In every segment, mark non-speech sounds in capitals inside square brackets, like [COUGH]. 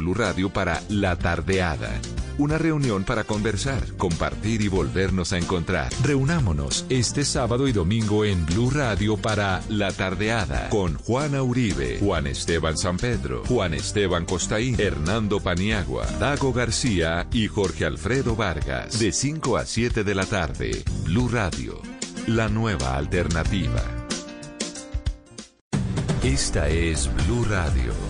Blue Radio para La Tardeada. Una reunión para conversar, compartir y volvernos a encontrar. Reunámonos este sábado y domingo en Blue Radio para La Tardeada con Juana Uribe, Juan Esteban San Pedro, Juan Esteban Costaín, Hernando Paniagua, Dago García y Jorge Alfredo Vargas. De 5 a 7 de la tarde, Blue Radio, la nueva alternativa. Esta es Blue Radio.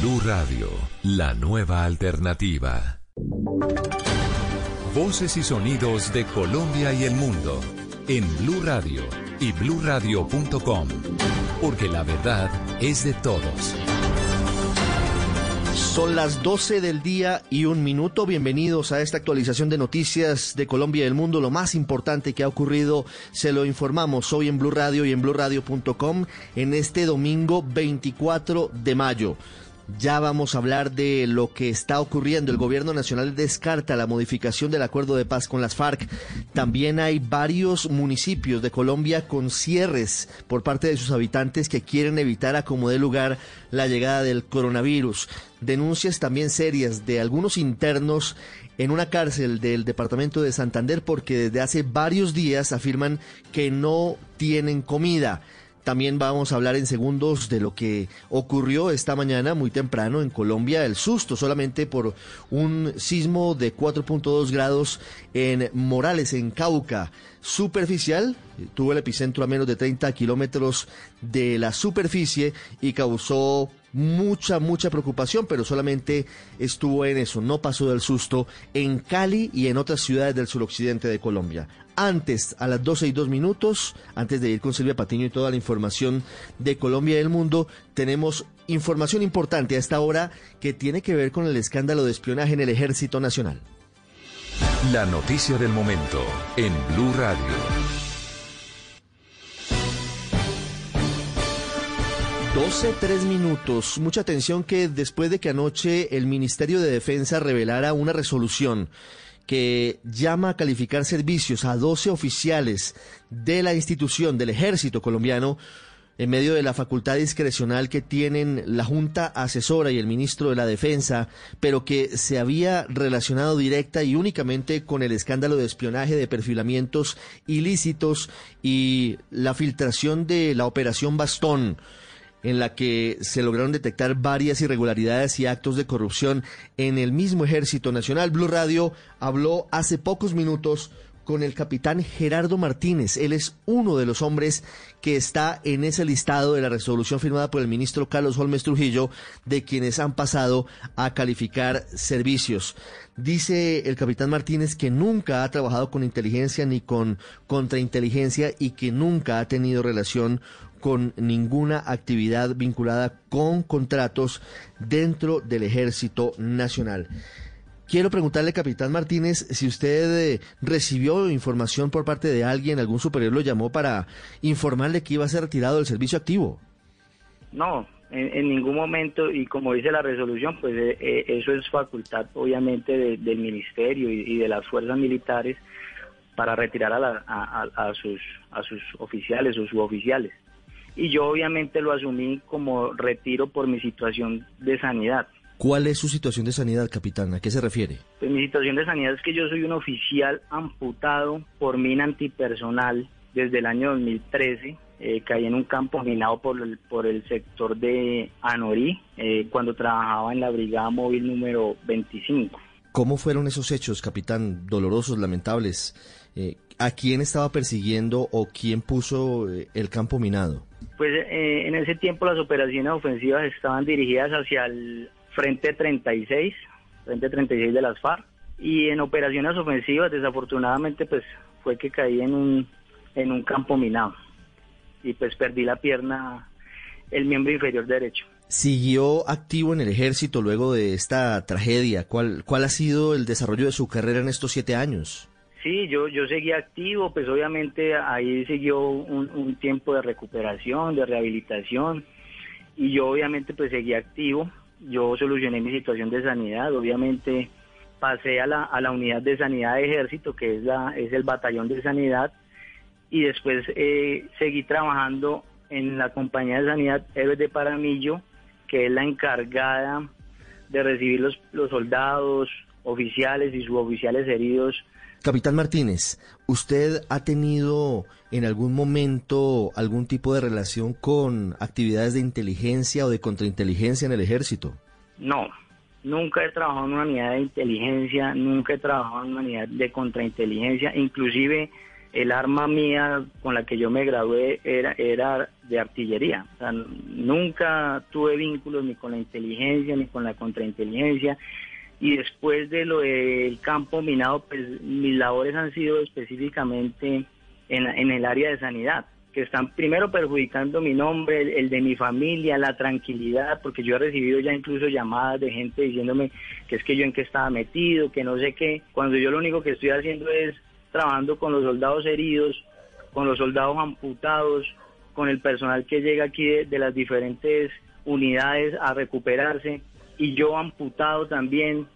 Blue Radio, la nueva alternativa. Voces y sonidos de Colombia y el mundo en Blue Radio y bluradio.com, porque la verdad es de todos. Son las 12 del día y un minuto. Bienvenidos a esta actualización de noticias de Colombia y del mundo. Lo más importante que ha ocurrido se lo informamos hoy en Blue Radio y en bluradio.com en este domingo 24 de mayo. Ya vamos a hablar de lo que está ocurriendo. El gobierno nacional descarta la modificación del acuerdo de paz con las FARC. También hay varios municipios de Colombia con cierres por parte de sus habitantes que quieren evitar a como dé lugar la llegada del coronavirus. Denuncias también serias de algunos internos en una cárcel del departamento de Santander porque desde hace varios días afirman que no tienen comida. También vamos a hablar en segundos de lo que ocurrió esta mañana muy temprano en Colombia, el susto solamente por un sismo de 4.2 grados en Morales, en Cauca. Superficial, tuvo el epicentro a menos de 30 kilómetros de la superficie y causó mucha, mucha preocupación, pero solamente estuvo en eso, no pasó del susto en Cali y en otras ciudades del suroccidente de Colombia antes, a las 12 y 2 minutos, antes de ir con Silvia Patiño y toda la información de Colombia y del mundo, tenemos información importante a esta hora que tiene que ver con el escándalo de espionaje en el Ejército Nacional. La noticia del momento en Blue Radio. 12, 3 minutos. Mucha atención que después de que anoche el Ministerio de Defensa revelara una resolución que llama a calificar servicios a 12 oficiales de la institución del ejército colombiano en medio de la facultad discrecional que tienen la Junta Asesora y el Ministro de la Defensa, pero que se había relacionado directa y únicamente con el escándalo de espionaje de perfilamientos ilícitos y la filtración de la Operación Bastón en la que se lograron detectar varias irregularidades y actos de corrupción en el mismo Ejército Nacional. Blue Radio habló hace pocos minutos con el capitán Gerardo Martínez. Él es uno de los hombres que está en ese listado de la resolución firmada por el ministro Carlos Holmes Trujillo de quienes han pasado a calificar servicios. Dice el capitán Martínez que nunca ha trabajado con inteligencia ni con contrainteligencia y que nunca ha tenido relación con ninguna actividad vinculada con contratos dentro del Ejército Nacional. Quiero preguntarle, capitán Martínez, si usted eh, recibió información por parte de alguien, algún superior lo llamó para informarle que iba a ser retirado del servicio activo. No, en, ningún momento, y como dice la resolución, pues eh, eh, eso es facultad obviamente del ministerio y, de las fuerzas militares para retirar a, sus, a sus oficiales o suboficiales y yo obviamente lo asumí como retiro por mi situación de sanidad. ¿Cuál es su situación de sanidad, capitán? ¿A qué se refiere? Pues mi situación de sanidad es que yo soy un oficial amputado por mina antipersonal desde el año 2013. Eh, caí en un campo minado por el, por el sector de Anorí eh, cuando trabajaba en la brigada móvil número 25. ¿Cómo fueron esos hechos, capitán? Dolorosos, lamentables. Eh, ¿A quién estaba persiguiendo o quién puso eh, el campo minado? Pues eh, en ese tiempo las operaciones ofensivas estaban dirigidas hacia el frente 36, frente 36 de las FARC, y en operaciones ofensivas desafortunadamente pues fue que caí en un, en un campo minado y pues perdí la pierna, el miembro inferior derecho. ¿Siguió activo en el ejército luego de esta tragedia? ¿Cuál, cuál ha sido el desarrollo de su carrera en estos siete años? Sí, yo, yo seguí activo, pues obviamente ahí siguió un, un tiempo de recuperación, de rehabilitación, y yo obviamente pues seguí activo. Yo solucioné mi situación de sanidad, obviamente pasé a la, a la unidad de sanidad de ejército, que es, la, es el batallón de sanidad, y después eh, seguí trabajando en la compañía de sanidad Héroes de Paramillo, que es la encargada de recibir los, los soldados, oficiales y suboficiales heridos. Capitán Martínez, ¿usted ha tenido en algún momento algún tipo de relación con actividades de inteligencia o de contrainteligencia en el ejército? No, nunca he trabajado en una unidad de inteligencia, nunca he trabajado en una unidad de contrainteligencia, inclusive el arma mía con la que yo me gradué era, era de artillería. O sea, nunca tuve vínculos ni con la inteligencia ni con la contrainteligencia. Y después de lo del campo minado, pues mis labores han sido específicamente en, en el área de sanidad, que están primero perjudicando mi nombre, el, el, de mi familia, la tranquilidad, porque yo he recibido ya incluso llamadas de gente diciéndome que es que yo en qué estaba metido, que no sé qué, cuando yo lo único que estoy haciendo es trabajando con los soldados heridos, con los soldados amputados, con el personal que llega aquí de, de, las diferentes unidades a recuperarse y yo amputado también.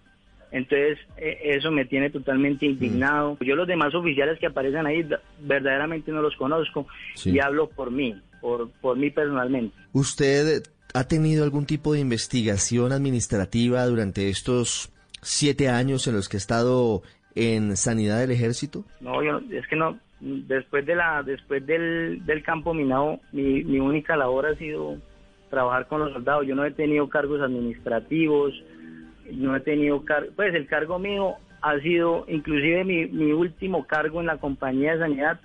Entonces eso me tiene totalmente indignado. Mm. Yo los demás oficiales que aparecen ahí verdaderamente no los conozco sí. y hablo por mí, por, por mí personalmente. ¿Usted ha tenido algún tipo de investigación administrativa durante estos siete años en los que ha estado en sanidad del ejército? No, yo, es que no. Después de la, después del, del campo minado, mi, mi única labor ha sido trabajar con los soldados. Yo no he tenido cargos administrativos, no he tenido car pues el cargo mío ha sido, inclusive mi, mi último cargo en la compañía de sanidad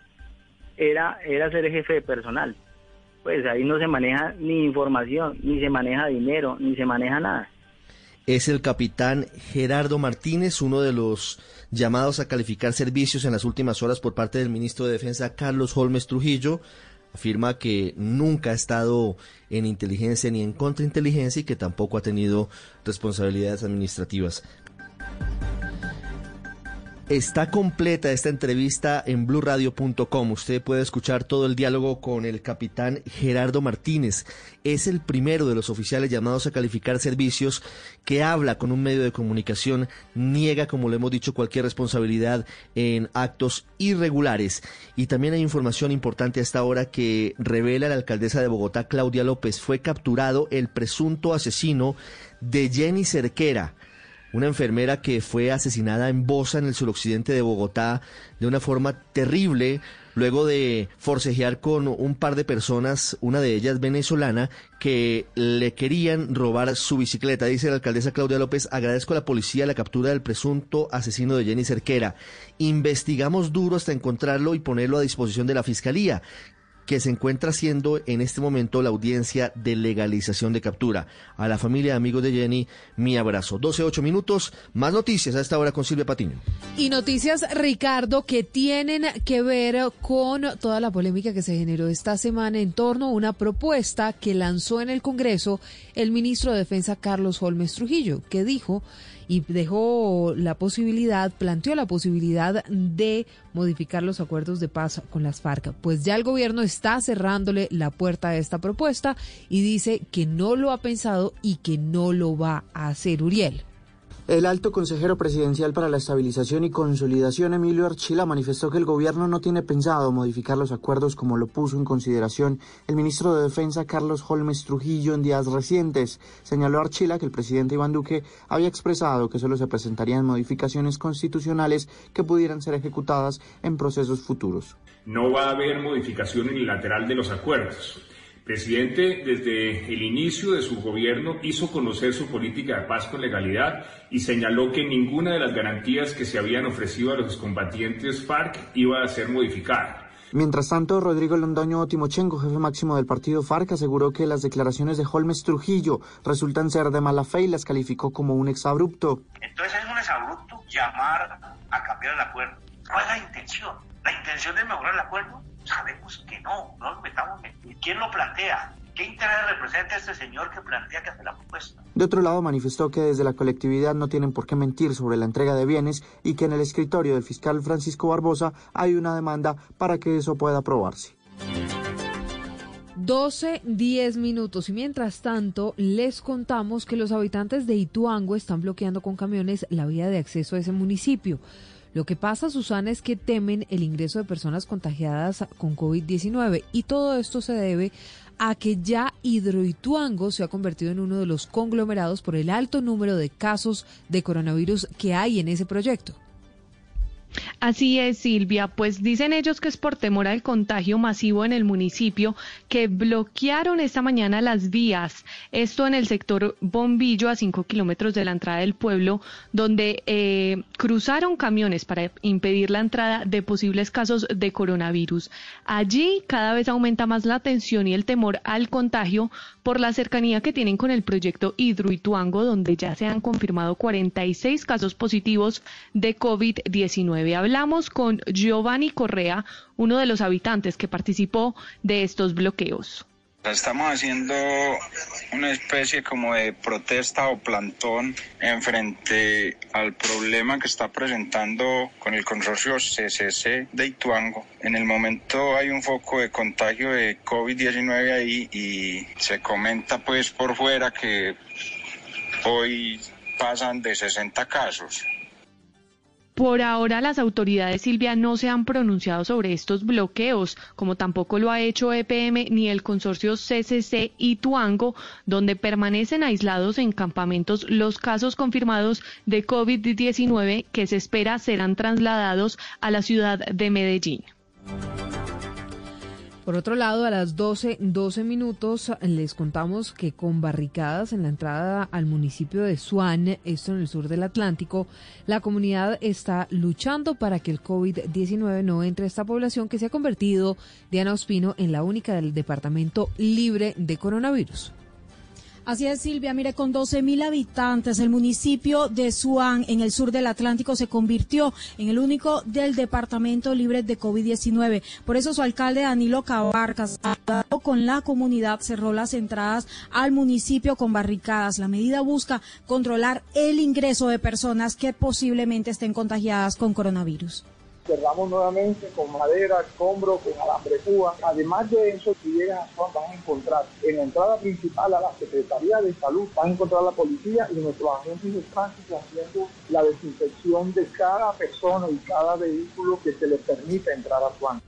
era, era ser jefe de personal. Pues ahí no se maneja ni información, ni se maneja dinero, ni se maneja nada es el capitán Gerardo Martínez, uno de los llamados a calificar servicios en las últimas horas por parte del ministro de Defensa Carlos Holmes Trujillo. Afirma que nunca ha estado en inteligencia ni en contrainteligencia y que tampoco ha tenido responsabilidades administrativas. Está completa esta entrevista en blurradio.com. Usted puede escuchar todo el diálogo con el capitán Gerardo Martínez. Es el primero de los oficiales llamados a calificar servicios que habla con un medio de comunicación, niega, como le hemos dicho, cualquier responsabilidad en actos irregulares. Y también hay información importante hasta ahora que revela la alcaldesa de Bogotá, Claudia López. Fue capturado el presunto asesino de Jenny Cerquera una enfermera que fue asesinada en Bosa, en el suroccidente de Bogotá, de una forma terrible, luego de forcejear con un par de personas, una de ellas venezolana, que le querían robar su bicicleta. Dice la alcaldesa Claudia López, agradezco a la policía la captura del presunto asesino de Jenny Cerquera. Investigamos duro hasta encontrarlo y ponerlo a disposición de la fiscalía que se encuentra haciendo en este momento la audiencia de legalización de captura. A la familia de amigos de Jenny, mi abrazo. 12, 8 minutos, más noticias a esta hora con Silvia Patiño. Y noticias, Ricardo, que tienen que ver con toda la polémica que se generó esta semana en torno a una propuesta que lanzó en el Congreso el ministro de Defensa Carlos Holmes Trujillo, que dijo y dejó la posibilidad, planteó la posibilidad de modificar los acuerdos de paz con las FARC. Pues ya el gobierno está cerrándole la puerta a esta propuesta y dice que no lo ha pensado y que no lo va a hacer Uriel. El alto consejero presidencial para la estabilización y consolidación, Emilio Archila, manifestó que el gobierno no tiene pensado modificar los acuerdos como lo puso en consideración el ministro de Defensa Carlos Holmes Trujillo en días recientes. Señaló Archila que el presidente Iván Duque había expresado que solo se presentarían modificaciones constitucionales que pudieran ser ejecutadas en procesos futuros. No va a haber modificación unilateral de los acuerdos. El presidente, desde el inicio de su gobierno, hizo conocer su política de paz con legalidad y señaló que ninguna de las garantías que se habían ofrecido a los combatientes FARC iba a ser modificada. Mientras tanto, Rodrigo Londoño Timochenko, jefe máximo del partido FARC, aseguró que las declaraciones de Holmes Trujillo resultan ser de mala fe y las calificó como un exabrupto. Entonces es un exabrupto llamar a cambiar el acuerdo. ¿Cuál es la intención? ¿La intención de mejorar el acuerdo? Sabemos que no, no nos metamos en quién lo plantea. ¿Qué interés representa este señor que plantea que hace la propuesta? De otro lado, manifestó que desde la colectividad no tienen por qué mentir sobre la entrega de bienes y que en el escritorio del fiscal Francisco Barbosa hay una demanda para que eso pueda aprobarse. 12, 10 minutos. Y mientras tanto, les contamos que los habitantes de Ituango están bloqueando con camiones la vía de acceso a ese municipio. Lo que pasa, Susana, es que temen el ingreso de personas contagiadas con COVID-19 y todo esto se debe a que ya Hidroituango se ha convertido en uno de los conglomerados por el alto número de casos de coronavirus que hay en ese proyecto. Así es, Silvia. Pues dicen ellos que es por temor al contagio masivo en el municipio que bloquearon esta mañana las vías. Esto en el sector Bombillo, a cinco kilómetros de la entrada del pueblo, donde eh, cruzaron camiones para impedir la entrada de posibles casos de coronavirus. Allí cada vez aumenta más la tensión y el temor al contagio por la cercanía que tienen con el proyecto Hidroituango, donde ya se han confirmado 46 casos positivos de COVID-19 hablamos con Giovanni Correa, uno de los habitantes que participó de estos bloqueos. Estamos haciendo una especie como de protesta o plantón en frente al problema que está presentando con el consorcio CCC de Ituango. En el momento hay un foco de contagio de COVID-19 ahí y se comenta pues por fuera que hoy pasan de 60 casos. Por ahora las autoridades Silvia no se han pronunciado sobre estos bloqueos, como tampoco lo ha hecho EPM ni el consorcio CCC y Tuango, donde permanecen aislados en campamentos los casos confirmados de COVID-19 que se espera serán trasladados a la ciudad de Medellín. Por otro lado, a las 12, 12 minutos les contamos que con barricadas en la entrada al municipio de Suan, esto en el sur del Atlántico, la comunidad está luchando para que el COVID-19 no entre a esta población que se ha convertido, Diana Ospino, en la única del departamento libre de coronavirus. Así es, Silvia. Mire, con 12 mil habitantes, el municipio de Suán, en el sur del Atlántico, se convirtió en el único del departamento libre de COVID-19. Por eso su alcalde Danilo Cabarcas, con la comunidad, cerró las entradas al municipio con barricadas. La medida busca controlar el ingreso de personas que posiblemente estén contagiadas con coronavirus cerramos nuevamente con madera, escombro, con alambre púa. Además de eso, si llegan a Juan, van a encontrar en la entrada principal a la Secretaría de Salud, van a encontrar a la policía y nuestros agentes de tránsito haciendo la desinfección de cada persona y cada vehículo que se les permita entrar a Juan.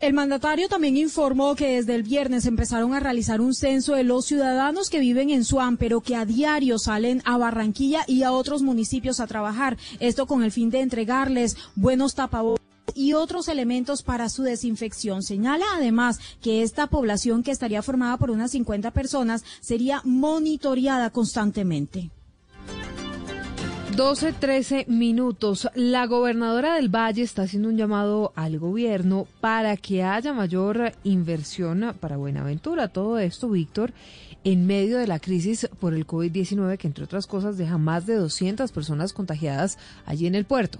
El mandatario también informó que desde el viernes empezaron a realizar un censo de los ciudadanos que viven en Suán, pero que a diario salen a Barranquilla y a otros municipios a trabajar. Esto con el fin de entregarles buenos tapabocas y otros elementos para su desinfección. Señala además que esta población, que estaría formada por unas 50 personas, sería monitoreada constantemente. 12, 13 minutos. La gobernadora del Valle está haciendo un llamado al gobierno para que haya mayor inversión para Buenaventura. Todo esto, Víctor, en medio de la crisis por el COVID-19, que entre otras cosas deja más de 200 personas contagiadas allí en el puerto.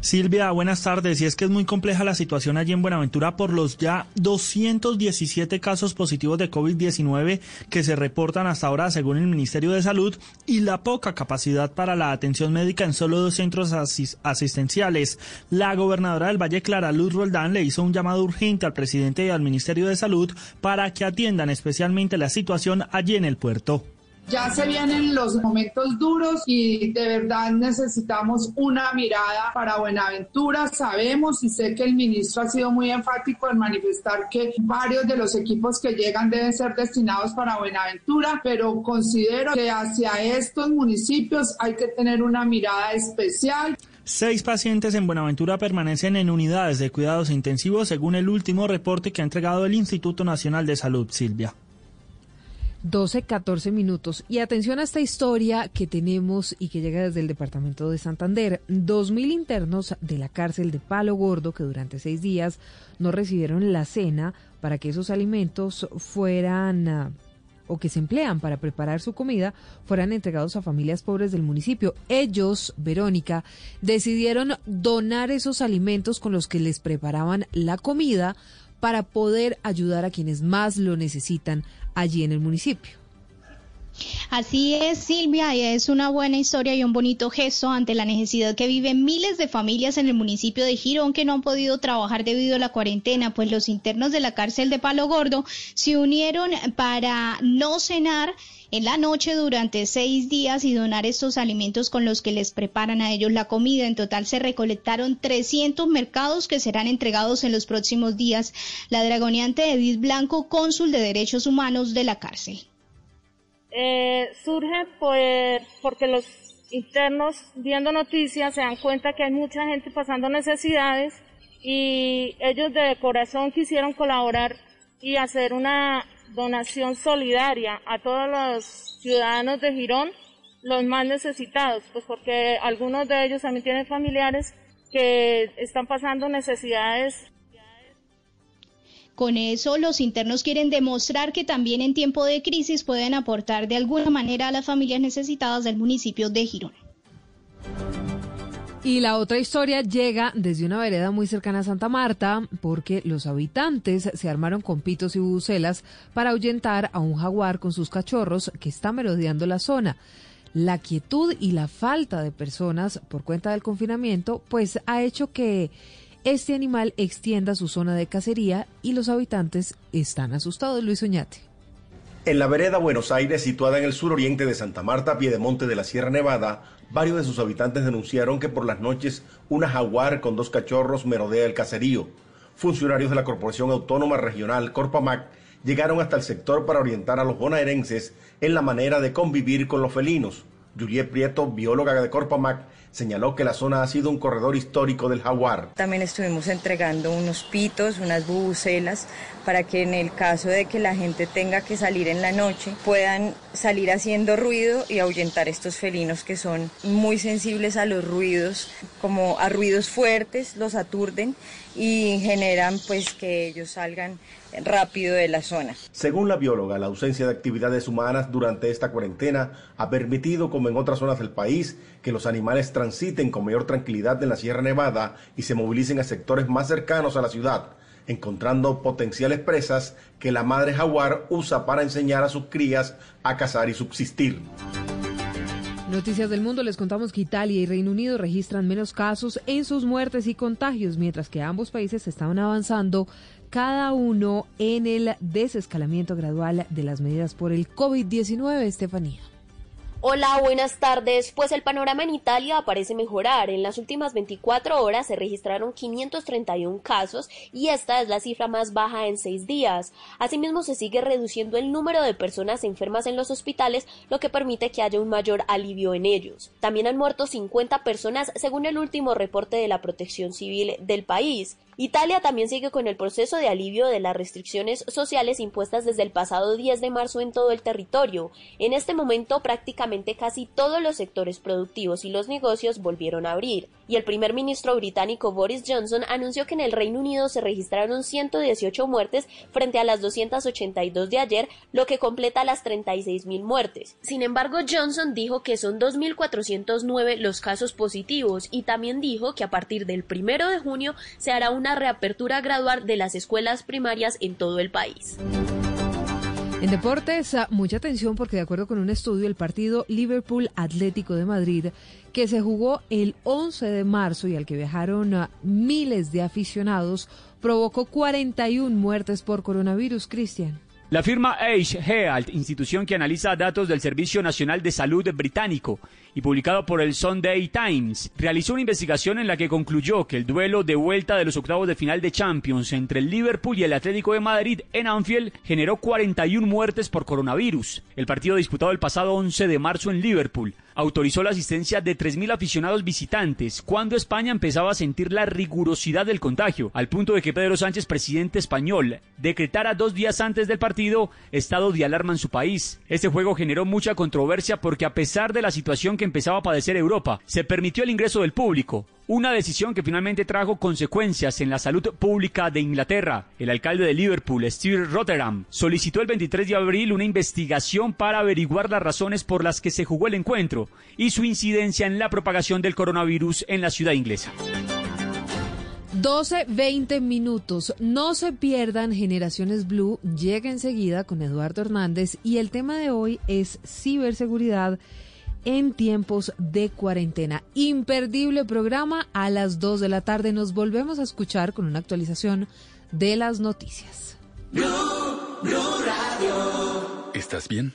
Silvia, buenas tardes. Y es que es muy compleja la situación allí en Buenaventura por los ya 217 casos positivos de COVID-19 que se reportan hasta ahora según el Ministerio de Salud y la poca capacidad para la atención médica en solo dos centros asistenciales. La gobernadora del Valle, Clara Luz Roldán, le hizo un llamado urgente al presidente y al Ministerio de Salud para que atiendan especialmente la situación allí en el puerto. Ya se vienen los momentos duros y de verdad necesitamos una mirada para Buenaventura. Sabemos y sé que el ministro ha sido muy enfático en manifestar que varios de los equipos que llegan deben ser destinados para Buenaventura, pero considero que hacia estos municipios hay que tener una mirada especial. Seis pacientes en Buenaventura permanecen en unidades de cuidados intensivos según el último reporte que ha entregado el Instituto Nacional de Salud, Silvia. 12, 14 minutos. Y atención a esta historia que tenemos y que llega desde el departamento de Santander. Dos mil internos de la cárcel de Palo Gordo que durante seis días no recibieron la cena para que esos alimentos fueran ah, o que se emplean para preparar su comida fueran entregados a familias pobres del municipio. Ellos, Verónica, decidieron donar esos alimentos con los que les preparaban la comida para poder ayudar a quienes más lo necesitan allí en el municipio. Así es, Silvia, y es una buena historia y un bonito gesto ante la necesidad que viven miles de familias en el municipio de Girón que no han podido trabajar debido a la cuarentena, pues los internos de la cárcel de Palo Gordo se unieron para no cenar en la noche durante seis días y donar estos alimentos con los que les preparan a ellos la comida. En total se recolectaron 300 mercados que serán entregados en los próximos días. La dragoneante Edith Blanco, cónsul de Derechos Humanos de la cárcel. Eh, surge pues porque los internos viendo noticias se dan cuenta que hay mucha gente pasando necesidades y ellos de corazón quisieron colaborar y hacer una donación solidaria a todos los ciudadanos de Girón, los más necesitados, pues porque algunos de ellos también tienen familiares que están pasando necesidades con eso, los internos quieren demostrar que también en tiempo de crisis pueden aportar de alguna manera a las familias necesitadas del municipio de Girón. Y la otra historia llega desde una vereda muy cercana a Santa Marta, porque los habitantes se armaron con pitos y bucelas para ahuyentar a un jaguar con sus cachorros que está merodeando la zona. La quietud y la falta de personas por cuenta del confinamiento, pues ha hecho que este animal extienda su zona de cacería y los habitantes están asustados. Luis Oñate. En la vereda Buenos Aires, situada en el suroriente de Santa Marta, Piedemonte de la Sierra Nevada, varios de sus habitantes denunciaron que por las noches una jaguar con dos cachorros merodea el caserío. Funcionarios de la Corporación Autónoma Regional Corpamac llegaron hasta el sector para orientar a los bonaerenses en la manera de convivir con los felinos. Juliet Prieto, bióloga de Corpamac, señaló que la zona ha sido un corredor histórico del jaguar. También estuvimos entregando unos pitos, unas bubucelas, para que en el caso de que la gente tenga que salir en la noche, puedan salir haciendo ruido y ahuyentar estos felinos que son muy sensibles a los ruidos, como a ruidos fuertes, los aturden y generan pues que ellos salgan rápido de la zona. Según la bióloga, la ausencia de actividades humanas durante esta cuarentena ha permitido, como en otras zonas del país, que los animales transiten con mayor tranquilidad en la Sierra Nevada y se movilicen a sectores más cercanos a la ciudad, encontrando potenciales presas que la madre jaguar usa para enseñar a sus crías a cazar y subsistir. Noticias del mundo, les contamos que Italia y Reino Unido registran menos casos en sus muertes y contagios, mientras que ambos países estaban avanzando cada uno en el desescalamiento gradual de las medidas por el COVID-19, Estefanía. Hola, buenas tardes. Pues el panorama en Italia parece mejorar. En las últimas 24 horas se registraron 531 casos y esta es la cifra más baja en seis días. Asimismo, se sigue reduciendo el número de personas enfermas en los hospitales, lo que permite que haya un mayor alivio en ellos. También han muerto 50 personas según el último reporte de la Protección Civil del país. Italia también sigue con el proceso de alivio de las restricciones sociales impuestas desde el pasado 10 de marzo en todo el territorio. En este momento prácticamente casi todos los sectores productivos y los negocios volvieron a abrir. Y el primer ministro británico Boris Johnson anunció que en el Reino Unido se registraron 118 muertes frente a las 282 de ayer, lo que completa las 36.000 muertes. Sin embargo, Johnson dijo que son 2.409 los casos positivos y también dijo que a partir del primero de junio se hará un reapertura gradual de las escuelas primarias en todo el país. En deportes, ah, mucha atención porque de acuerdo con un estudio, el partido Liverpool Atlético de Madrid, que se jugó el 11 de marzo y al que viajaron ah, miles de aficionados, provocó 41 muertes por coronavirus, Cristian. La firma Age Health, institución que analiza datos del Servicio Nacional de Salud británico y publicado por el Sunday Times, realizó una investigación en la que concluyó que el duelo de vuelta de los octavos de final de Champions entre el Liverpool y el Atlético de Madrid en Anfield generó 41 muertes por coronavirus. El partido disputado el pasado 11 de marzo en Liverpool autorizó la asistencia de 3.000 aficionados visitantes cuando España empezaba a sentir la rigurosidad del contagio, al punto de que Pedro Sánchez, presidente español, decretara dos días antes del partido estado de alarma en su país. Este juego generó mucha controversia porque a pesar de la situación que empezaba a padecer Europa, se permitió el ingreso del público, una decisión que finalmente trajo consecuencias en la salud pública de Inglaterra. El alcalde de Liverpool, Steve Rotterdam, solicitó el 23 de abril una investigación para averiguar las razones por las que se jugó el encuentro y su incidencia en la propagación del coronavirus en la ciudad inglesa. 12, 20 minutos. No se pierdan Generaciones Blue. Llega enseguida con Eduardo Hernández y el tema de hoy es ciberseguridad en tiempos de cuarentena. Imperdible programa a las 2 de la tarde. Nos volvemos a escuchar con una actualización de las noticias. ¿Estás bien?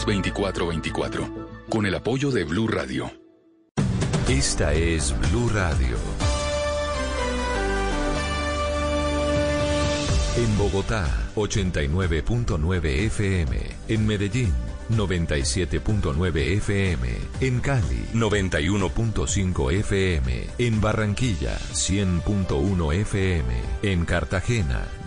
320-616-2424 con el apoyo de Blue Radio. Esta es Blue Radio. En Bogotá, 89.9 FM. En Medellín, 97.9 FM. En Cali, 91.5 FM. En Barranquilla, 100.1 FM. En Cartagena,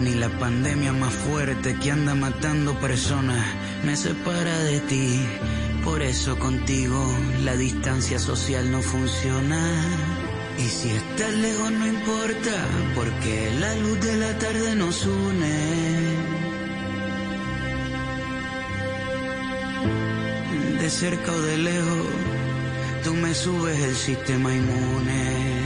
Ni la pandemia más fuerte que anda matando personas me separa de ti. Por eso contigo la distancia social no funciona. Y si estás lejos no importa, porque la luz de la tarde nos une. De cerca o de lejos, tú me subes el sistema inmune.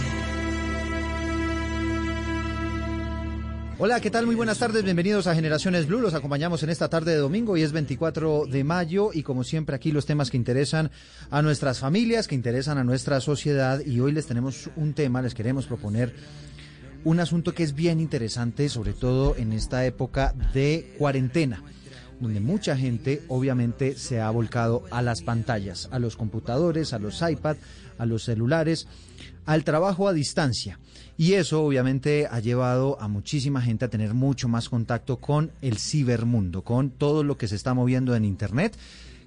Hola, ¿qué tal? Muy buenas tardes, bienvenidos a Generaciones Blue. Los acompañamos en esta tarde de domingo y es 24 de mayo y como siempre aquí los temas que interesan a nuestras familias, que interesan a nuestra sociedad y hoy les tenemos un tema, les queremos proponer un asunto que es bien interesante, sobre todo en esta época de cuarentena donde mucha gente obviamente se ha volcado a las pantallas, a los computadores, a los iPad, a los celulares, al trabajo a distancia. Y eso obviamente ha llevado a muchísima gente a tener mucho más contacto con el cibermundo, con todo lo que se está moviendo en Internet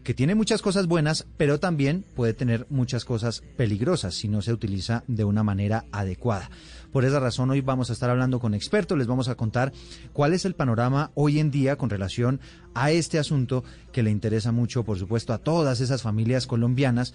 que tiene muchas cosas buenas, pero también puede tener muchas cosas peligrosas si no se utiliza de una manera adecuada. Por esa razón hoy vamos a estar hablando con expertos, les vamos a contar cuál es el panorama hoy en día con relación a este asunto que le interesa mucho, por supuesto, a todas esas familias colombianas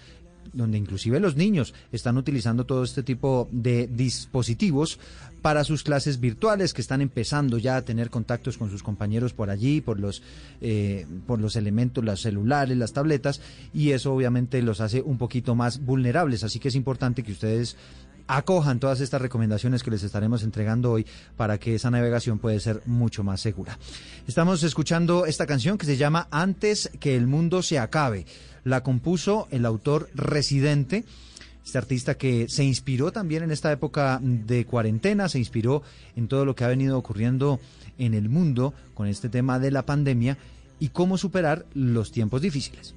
donde inclusive los niños están utilizando todo este tipo de dispositivos para sus clases virtuales, que están empezando ya a tener contactos con sus compañeros por allí, por los, eh, por los elementos, los celulares, las tabletas, y eso obviamente los hace un poquito más vulnerables. Así que es importante que ustedes acojan todas estas recomendaciones que les estaremos entregando hoy para que esa navegación pueda ser mucho más segura. Estamos escuchando esta canción que se llama Antes que el mundo se acabe. La compuso el autor residente este artista que se inspiró también en esta época de cuarentena, se inspiró en todo lo que ha venido ocurriendo en el mundo con este tema de la pandemia y cómo superar los tiempos difíciles.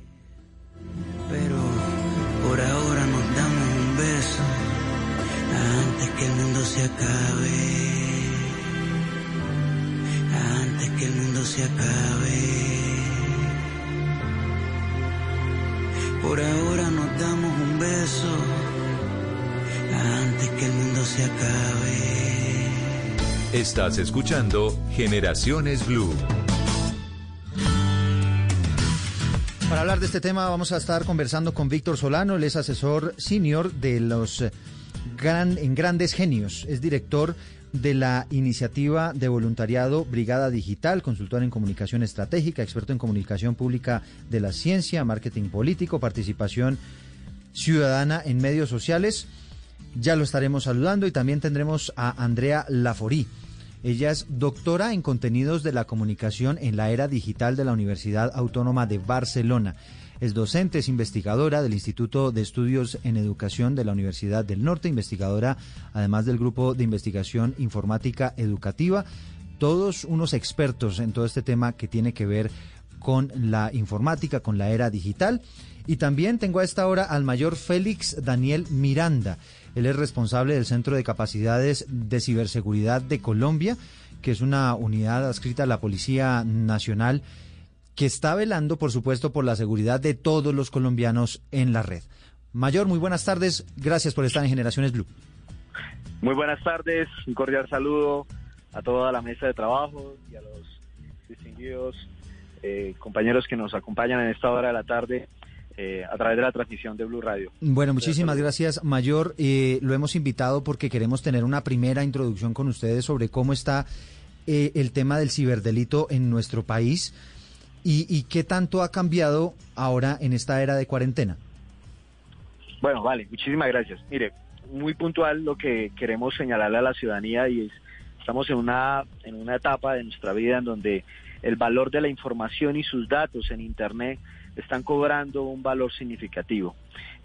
Pero antes que el mundo se acabe. Antes que el mundo se acabe. Por ahora nos damos un beso antes que el mundo se acabe. Estás escuchando Generaciones Blue. Para hablar de este tema vamos a estar conversando con Víctor Solano, él es asesor senior de los en Grandes Genios, es director de la iniciativa de voluntariado Brigada Digital, consultor en comunicación estratégica, experto en comunicación pública de la ciencia, marketing político, participación ciudadana en medios sociales. Ya lo estaremos saludando y también tendremos a Andrea Laforí. Ella es doctora en contenidos de la comunicación en la era digital de la Universidad Autónoma de Barcelona. Es docente, es investigadora del Instituto de Estudios en Educación de la Universidad del Norte, investigadora además del Grupo de Investigación Informática Educativa. Todos unos expertos en todo este tema que tiene que ver con la informática, con la era digital. Y también tengo a esta hora al mayor Félix Daniel Miranda. Él es responsable del Centro de Capacidades de Ciberseguridad de Colombia, que es una unidad adscrita a la Policía Nacional que está velando, por supuesto, por la seguridad de todos los colombianos en la red. Mayor, muy buenas tardes. Gracias por estar en Generaciones Blue. Muy buenas tardes. Un cordial saludo a toda la mesa de trabajo y a los distinguidos eh, compañeros que nos acompañan en esta hora de la tarde eh, a través de la transmisión de Blue Radio. Bueno, muchísimas gracias, Mayor. Eh, lo hemos invitado porque queremos tener una primera introducción con ustedes sobre cómo está el tema del ciberdelito en nuestro país. ¿Y, qué tanto ha cambiado ahora en esta era de cuarentena? Bueno, vale, muchísimas gracias. Mire, muy puntual lo que queremos señalarle a la ciudadanía y es, estamos en una, en una etapa de nuestra vida en donde el valor de la información y sus datos en Internet están cobrando un valor significativo.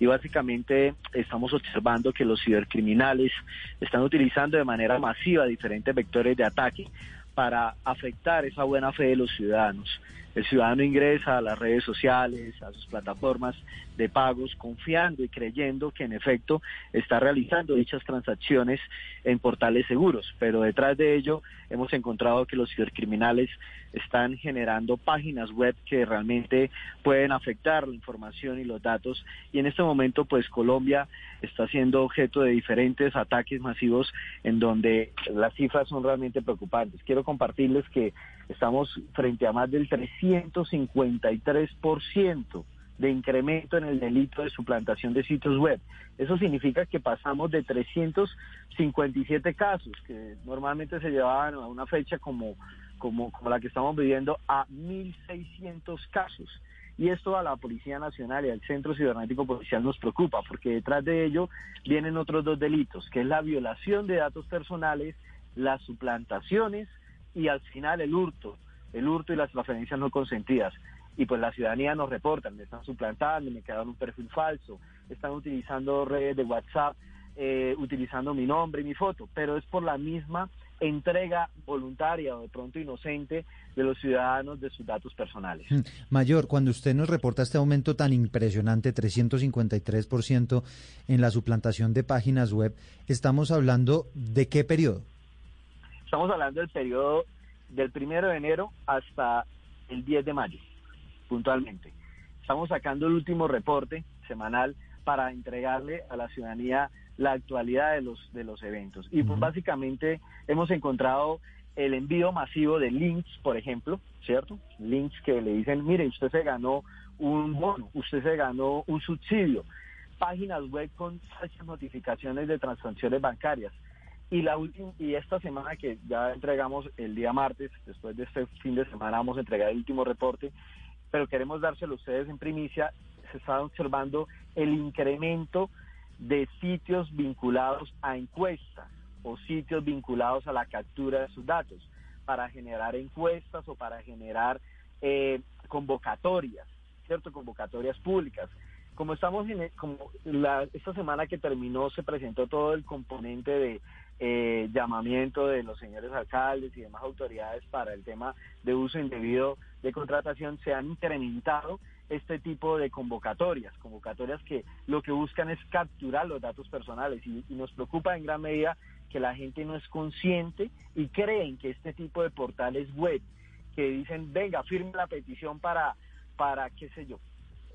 Y básicamente estamos observando que los cibercriminales están utilizando de manera masiva diferentes vectores de ataque para afectar esa buena fe de los ciudadanos. El ciudadano ingresa a las redes sociales, a sus plataformas de pagos, confiando y creyendo que en efecto está realizando dichas transacciones en portales seguros, pero detrás de ello hemos encontrado que los cibercriminales están generando páginas web que realmente pueden afectar la información y los datos y en este momento pues Colombia está siendo objeto de diferentes ataques masivos en donde las cifras son realmente preocupantes. Quiero compartirles que estamos frente a más del 353% de incremento en el delito de suplantación de sitios web. Eso significa que pasamos de 357 casos, que normalmente se llevaban a una fecha como, como, como la que estamos viviendo, a 1.600 casos. Y esto a la Policía Nacional y al Centro Cibernético Policial nos preocupa, porque detrás de ello vienen otros dos delitos, que es la violación de datos personales, las suplantaciones y al final el hurto, el hurto y las transferencias no consentidas. Y pues la ciudadanía nos reporta, me están suplantando, me quedaron un perfil falso, están utilizando redes de WhatsApp, eh, utilizando mi nombre y mi foto, pero es por la misma entrega voluntaria o de pronto inocente de los ciudadanos de sus datos personales. Mm. Mayor, cuando usted nos reporta este aumento tan impresionante, 353% en la suplantación de páginas web, ¿estamos hablando de qué periodo? Estamos hablando del periodo del primero de enero hasta el 10 de mayo, puntualmente. Estamos sacando el último reporte semanal para entregarle a la ciudadanía la actualidad de los, de los eventos. Y pues básicamente hemos encontrado el envío masivo de links, por ejemplo, ¿cierto? Links que le dicen, mire, usted se ganó un bono, usted se ganó un subsidio, páginas web con falsas notificaciones de transacciones bancarias. Y, la última, y esta semana que ya entregamos el día martes, después de este fin de semana vamos a entregar el último reporte, pero queremos dárselo a ustedes en primicia, se está observando el incremento de sitios vinculados a encuestas o sitios vinculados a la captura de sus datos para generar encuestas o para generar eh, convocatorias, ¿cierto? Convocatorias públicas. Como estamos en, como la, esta semana que terminó se presentó todo el componente de eh, llamamiento de los señores alcaldes y demás autoridades para el tema de uso indebido de contratación, se han incrementado este tipo de convocatorias, convocatorias que lo que buscan es capturar los datos personales y, nos preocupa en gran medida que la gente no es consciente y creen que este tipo de portales web que dicen, venga, firme la petición para, para qué sé yo,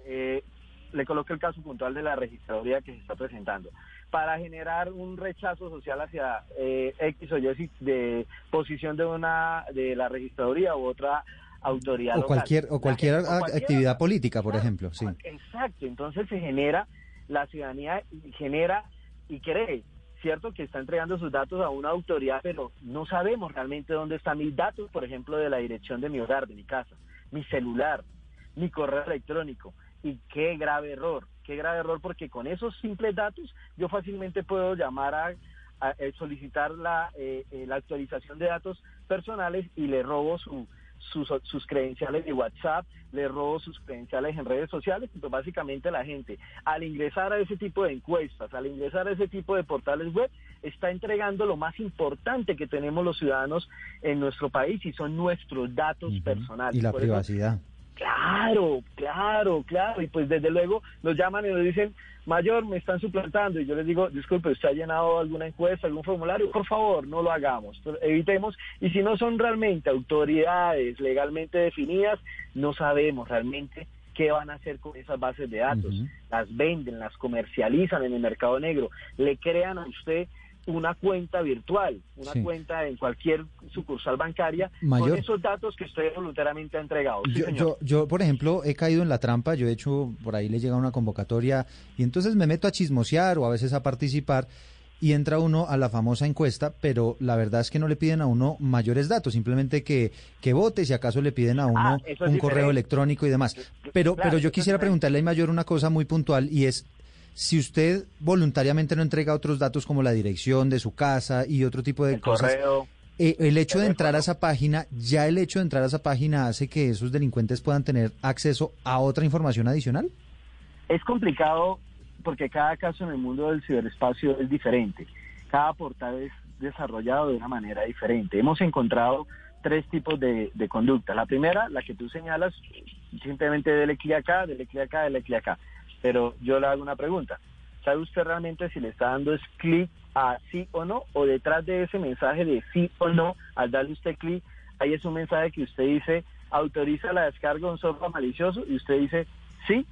eh, le coloco el caso puntual de la registraduría que se está presentando, para generar un rechazo social hacia eh, X o Y de posición de una de la registraduría u otra autoridad o cualquier o cualquier, actividad política por ejemplo sí. exacto entonces se genera la ciudadanía genera y cree cierto que está entregando sus datos a una autoridad pero no sabemos realmente dónde están. Mis datos por ejemplo de la dirección de mi hogar de mi casa mi celular mi correo electrónico y qué grave error qué grave error porque con esos simples datos yo fácilmente puedo llamar a, eh, solicitar la, eh, eh, la actualización de datos personales y le robo su sus, sus credenciales de WhatsApp, le robo sus credenciales en redes sociales, pues básicamente la gente al ingresar a ese tipo de encuestas, al ingresar a ese tipo de portales web, está entregando lo más importante que tenemos los ciudadanos en nuestro país y son nuestros datos personales. Y la privacidad. Claro, claro, claro. Y pues desde luego nos llaman y nos dicen, mayor, me están suplantando. Y yo les digo, disculpe, ¿usted ha llenado alguna encuesta, algún formulario? Por favor, no lo hagamos. Evitemos. Y si no son realmente autoridades legalmente definidas, no sabemos realmente qué van a hacer con esas bases de datos. Las venden, las comercializan en el mercado negro. Le crean a usted una cuenta virtual, una cuenta en cualquier sucursal bancaria con esos datos que usted voluntariamente ha entregado. yo, yo, por ejemplo, he caído en la trampa, yo he hecho, por ahí le llega una convocatoria y entonces me meto a chismosear o a veces a participar y entra uno a la famosa encuesta, pero la verdad es que no le piden a uno mayores datos, simplemente que, que vote, si acaso le piden a uno ah, un correo electrónico y demás. Pero, pero yo quisiera preguntarle a Mayor una cosa muy puntual y es, si usted voluntariamente no entrega otros datos como la dirección de su casa y otro tipo de cosas, eh, el hecho de entrar a esa página, ya el hecho de entrar a esa página hace que esos delincuentes puedan tener acceso a otra información adicional? Es complicado porque cada caso en el mundo del ciberespacio es diferente. Cada portal es desarrollado de una manera diferente. Hemos encontrado tres tipos de, de conducta. La primera, la que tú señalas, simplemente dele clic acá, dele clic acá, dele clic acá. Pero yo le hago una pregunta. ¿Sabe usted realmente si le está dando es clic a sí o no? O detrás de ese mensaje de sí o no, al darle usted clic, ahí es un mensaje que usted dice, autoriza la descarga de un software malicioso y usted dice sí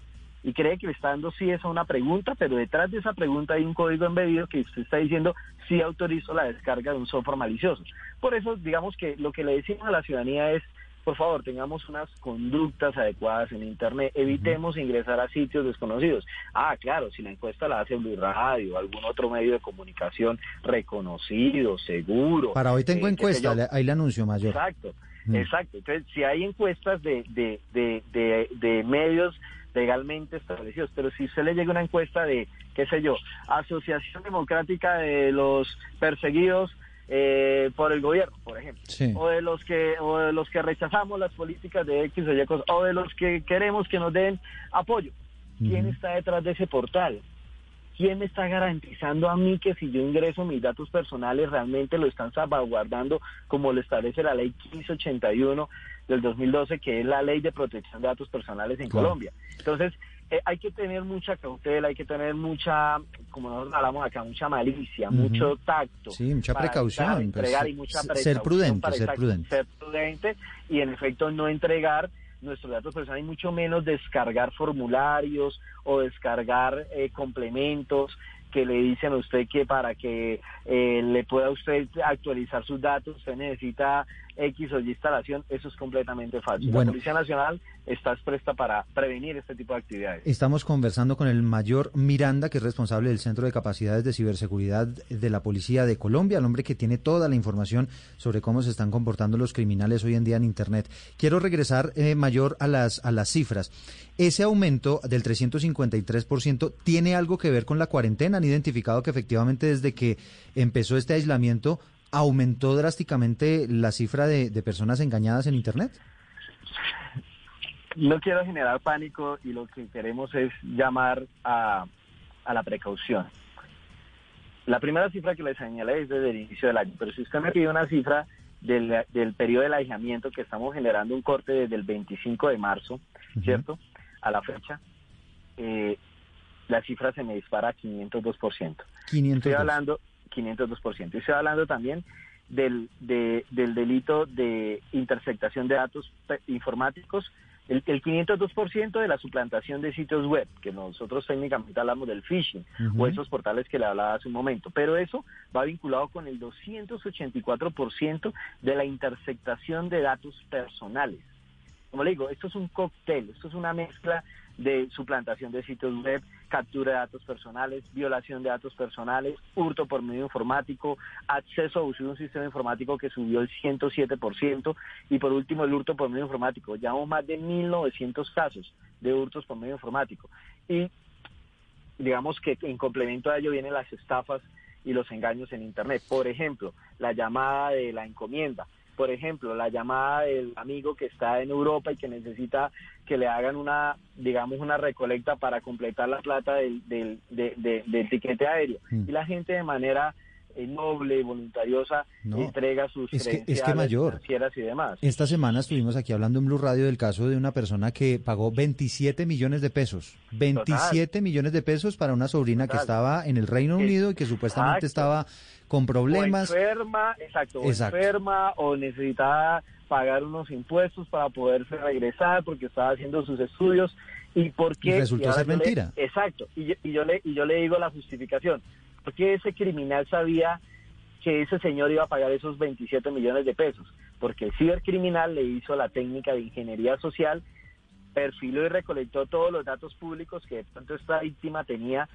y cree que le está dando sí es una pregunta, pero detrás de esa pregunta hay un código embedido que usted está diciendo sí autorizo la descarga de un software malicioso. Por eso, digamos que lo que le decimos a la ciudadanía es por favor, tengamos unas conductas adecuadas en Internet, evitemos ingresar a sitios desconocidos. Ah, claro, si la encuesta la hace Blue Radio, algún otro medio de comunicación reconocido, seguro. Para hoy tengo eh, encuesta, ahí le anuncio mayor. Exacto, mm. exacto. Entonces, si hay encuestas de, de, de, de, medios legalmente establecidos, pero si usted le llega una encuesta de, qué sé yo, Asociación Democrática de los Perseguidos eh, por el gobierno, por ejemplo, o de los que o de los que rechazamos las políticas de X o Y cosas, o de los que queremos que nos den apoyo. ¿Quién está detrás de ese portal? ¿Quién me está garantizando a mí que si yo ingreso mis datos personales realmente lo están salvaguardando como lo establece la ley 1581 del 2012, que es la ley de protección de datos personales en Colombia? Entonces, eh, hay que tener mucha cautela, hay que tener mucha, como nosotros hablamos acá, mucha malicia, mucho tacto. Sí, mucha precaución. pues, entregar y mucha ser precaución prudente, para ser exacto, prudente. ser prudente y en efecto no entregar nuestros datos personales y mucho menos descargar formularios o descargar eh, complementos que le dicen a usted que para que eh, le pueda usted actualizar sus datos usted necesita X o Y instalación, eso es completamente falso. Bueno. La Policía Nacional está presta para prevenir este tipo de actividades. Estamos conversando con el mayor Miranda, que es responsable del Centro de Capacidades de Ciberseguridad de la Policía de Colombia, el hombre que tiene toda la información sobre cómo se están comportando los criminales hoy en día en Internet. Quiero regresar, eh, mayor, a las, a las cifras. Ese aumento del 353% tiene algo que ver con la cuarentena. Han identificado que efectivamente desde que empezó este aislamiento aumentó drásticamente la cifra de, de personas engañadas en Internet. No quiero generar pánico y lo que queremos es llamar a, a la precaución. La primera cifra que le señalé es desde el inicio del año, pero si usted me pide una cifra del, del periodo del aislamiento que estamos generando un corte desde el 25 de marzo, ¿cierto? A la fecha, eh, la cifra se me dispara a 502%. 502. Estoy hablando 502%. Y estoy hablando también del, de- del delito de interceptación de datos informáticos, el, el 502% de la suplantación de sitios web, que nosotros técnicamente hablamos del phishing, o esos portales que le hablaba hace un momento. Pero eso va vinculado con el 284% de la interceptación de datos personales. Como le digo, esto es un cóctel, esto es una mezcla de suplantación de sitios web, captura de datos personales, violación de datos personales, hurto por medio informático, acceso a uso de un sistema informático que subió el 107% y por último el hurto por medio informático. Llevamos más de 1.900 casos de hurtos por medio informático. Y digamos que en complemento a ello vienen las estafas y los engaños en Internet. Por ejemplo, la llamada de la encomienda. Por ejemplo, la llamada del amigo que está en Europa y que necesita que le hagan una, digamos, una recolecta para completar la plata del, del, de- de- del tiquete aéreo. Mm. Y la gente de manera noble y voluntariosa No, entrega sus es que- es que credenciales mayor. financieras y demás. Esta semana estuvimos aquí hablando en Blue Radio del caso de una persona que pagó 27 millones de pesos. 27 millones de pesos para una sobrina que estaba en el Reino Unido y que supuestamente Exacto. estaba con problemas. O enferma, exacto, o Exacto. enferma o necesitaba pagar unos impuestos para poderse regresar porque estaba haciendo sus estudios y por qué Y resultó ser le- mentira. exacto y yo, y yo le y yo le digo la justificación porque ese criminal sabía que ese señor iba a pagar esos 27 millones de pesos porque el cibercriminal le hizo la técnica de ingeniería social perfiló y recolectó todos los datos públicos que de pronto esta víctima tenía,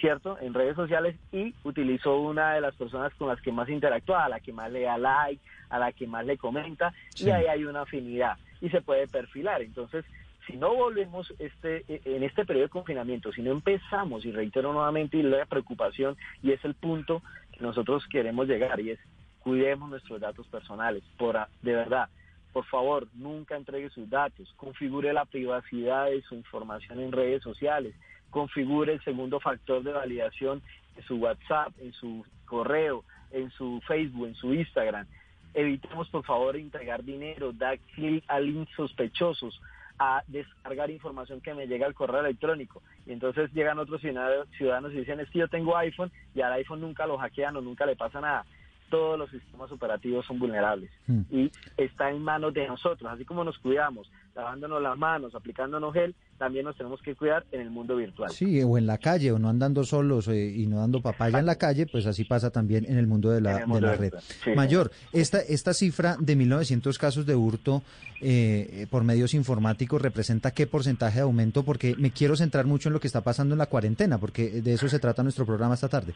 ¿cierto?, en redes sociales y utilizó una de las personas con las que más interactúa, a la que más le da like, a la que más le comenta, Sí. y ahí hay una afinidad y se puede perfilar. Entonces, si no volvemos este eh, en este periodo de confinamiento, si no empezamos, y reitero nuevamente, y la preocupación, y es el punto que nosotros queremos llegar, y es cuidemos nuestros datos personales, por de verdad, por favor, nunca entregue sus datos, configure la privacidad de su información en redes sociales, configure el segundo factor de validación en su WhatsApp, en su correo, en su Facebook, en su Instagram. Evitemos, por favor, entregar dinero, dar clic a links sospechosos, a descargar información que me llega al correo electrónico. Y entonces llegan otros ciudadanos y dicen, es que yo tengo iPhone y al iPhone nunca lo hackean o nunca le pasa nada. Todos los sistemas operativos son vulnerables Hmm. y está en manos de nosotros. Así como nos cuidamos, lavándonos las manos, aplicándonos gel, también nos tenemos que cuidar en el mundo virtual. Sí, o en la calle, o no andando solos eh, y no dando papaya en la calle, pues así pasa también en el mundo de la, de la red. sí. Mayor, esta, esta cifra de 1.900 casos de hurto eh, por medios informáticos representa qué porcentaje de aumento, porque me quiero centrar mucho en lo que está pasando en la cuarentena, porque de eso se trata nuestro programa esta tarde.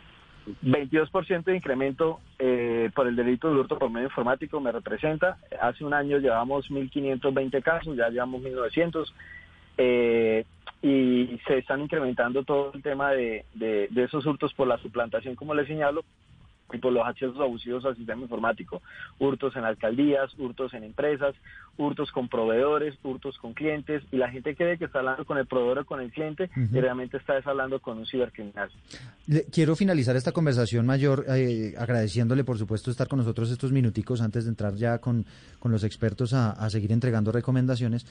22% de incremento eh, por el delito de hurto por medio informático me representa. Hace un año llevamos 1.520 casos, ya llevamos 1.900 eh, y se están incrementando todo el tema de, de- esos hurtos por la suplantación, como les señalo, y por los accesos abusivos al sistema informático. Hurtos en alcaldías, hurtos en empresas, hurtos con proveedores, hurtos con clientes y la gente cree que está hablando con el proveedor o con el cliente y realmente está hablando con un cibercriminal. quiero finalizar esta conversación mayor eh, agradeciéndole por supuesto estar con nosotros estos minuticos antes de entrar ya con, con los expertos a, a seguir entregando recomendaciones.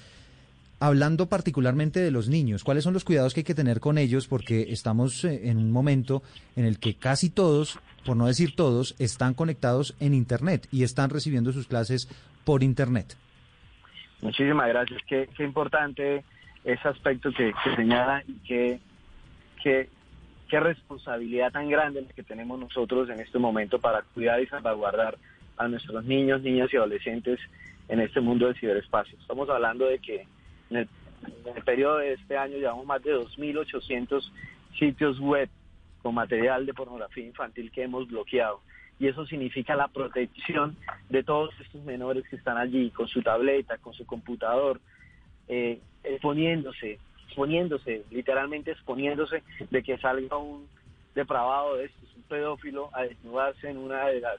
Hablando particularmente de los niños, ¿cuáles son los cuidados que hay que tener con ellos? Porque estamos eh, en un momento en el que casi todos, por no decir todos, están conectados en Internet y están recibiendo sus clases por Internet. Muchísimas gracias. Qué, importante ese aspecto que, señala y qué, qué, qué responsabilidad tan grande que tenemos nosotros en este momento para cuidar y salvaguardar a nuestros niños, niñas y adolescentes en este mundo del ciberespacio. Estamos hablando de que en el, periodo de este año llevamos más de 2.800 sitios web con material de pornografía infantil que hemos bloqueado. Y eso significa la protección de todos estos menores que están allí con su tableta, con su computador, eh, exponiéndose, exponiéndose, literalmente exponiéndose de que salga un depravado de estos, un pedófilo, a desnudarse en una de las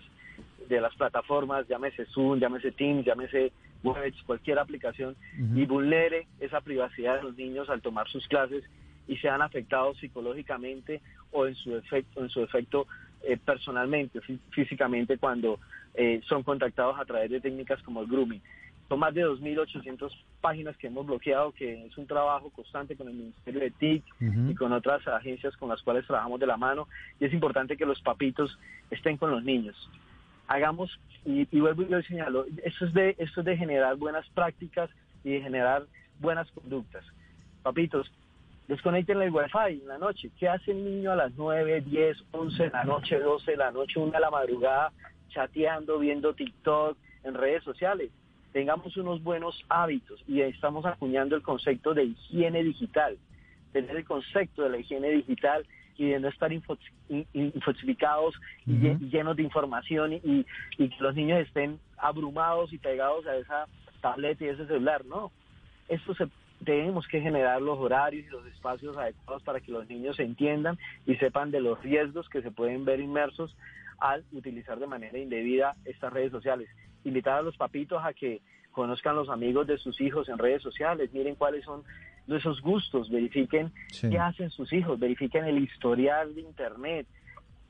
de las plataformas, llámese Zoom, llámese Teams, llámese cualquier aplicación, y vulnere esa privacidad de los niños al tomar sus clases y sean afectados psicológicamente o en su efecto, en su efecto eh, personalmente, físicamente, cuando eh, son contactados a través de técnicas como el grooming. Son más de 2.800 páginas que hemos bloqueado, que es un trabajo constante con el Ministerio de TIC y con otras agencias con las cuales trabajamos de la mano. Y es importante que los papitos estén con los niños hagamos, y, vuelvo y lo señalo, esto es, de, esto es de generar buenas prácticas y de generar buenas conductas. Papitos, desconecten el wifi en la noche. ¿Qué hace el niño a las 9, 10, 11 de la noche, 12 de la noche, 1 de la madrugada, chateando, viendo TikTok en redes sociales? Tengamos unos buenos hábitos y estamos acuñando el concepto de higiene digital. Tener el concepto de la higiene digital y de no estar infosificados y llenos de información y, que los niños estén abrumados y pegados a esa tableta y ese celular, no. Esto se, tenemos que generar los horarios y los espacios adecuados para que los niños entiendan y sepan de los riesgos que se pueden ver inmersos al utilizar de manera indebida estas redes sociales. Invitar a los papitos a que conozcan los amigos de sus hijos en redes sociales, miren cuáles son esos gustos, verifiquen qué hacen sus hijos, verifiquen el historial de Internet,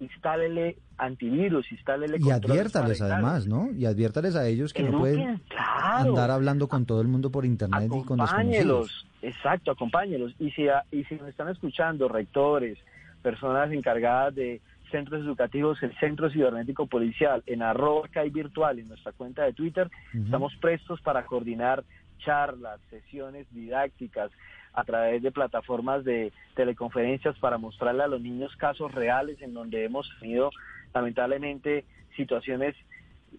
instálele antivirus, instálele Y adviértales además, ¿no? Y adviértales a ellos que no pueden andar hablando con todo el mundo por Internet y con desconocidos. Exacto, acompáñelos. Y si, y si nos están escuchando rectores, personas encargadas de centros educativos, el Centro Cibernético Policial, en arroba Virtual, en nuestra cuenta de Twitter, estamos prestos para coordinar charlas, sesiones didácticas a través de plataformas de teleconferencias para mostrarle a los niños casos reales en donde hemos tenido lamentablemente situaciones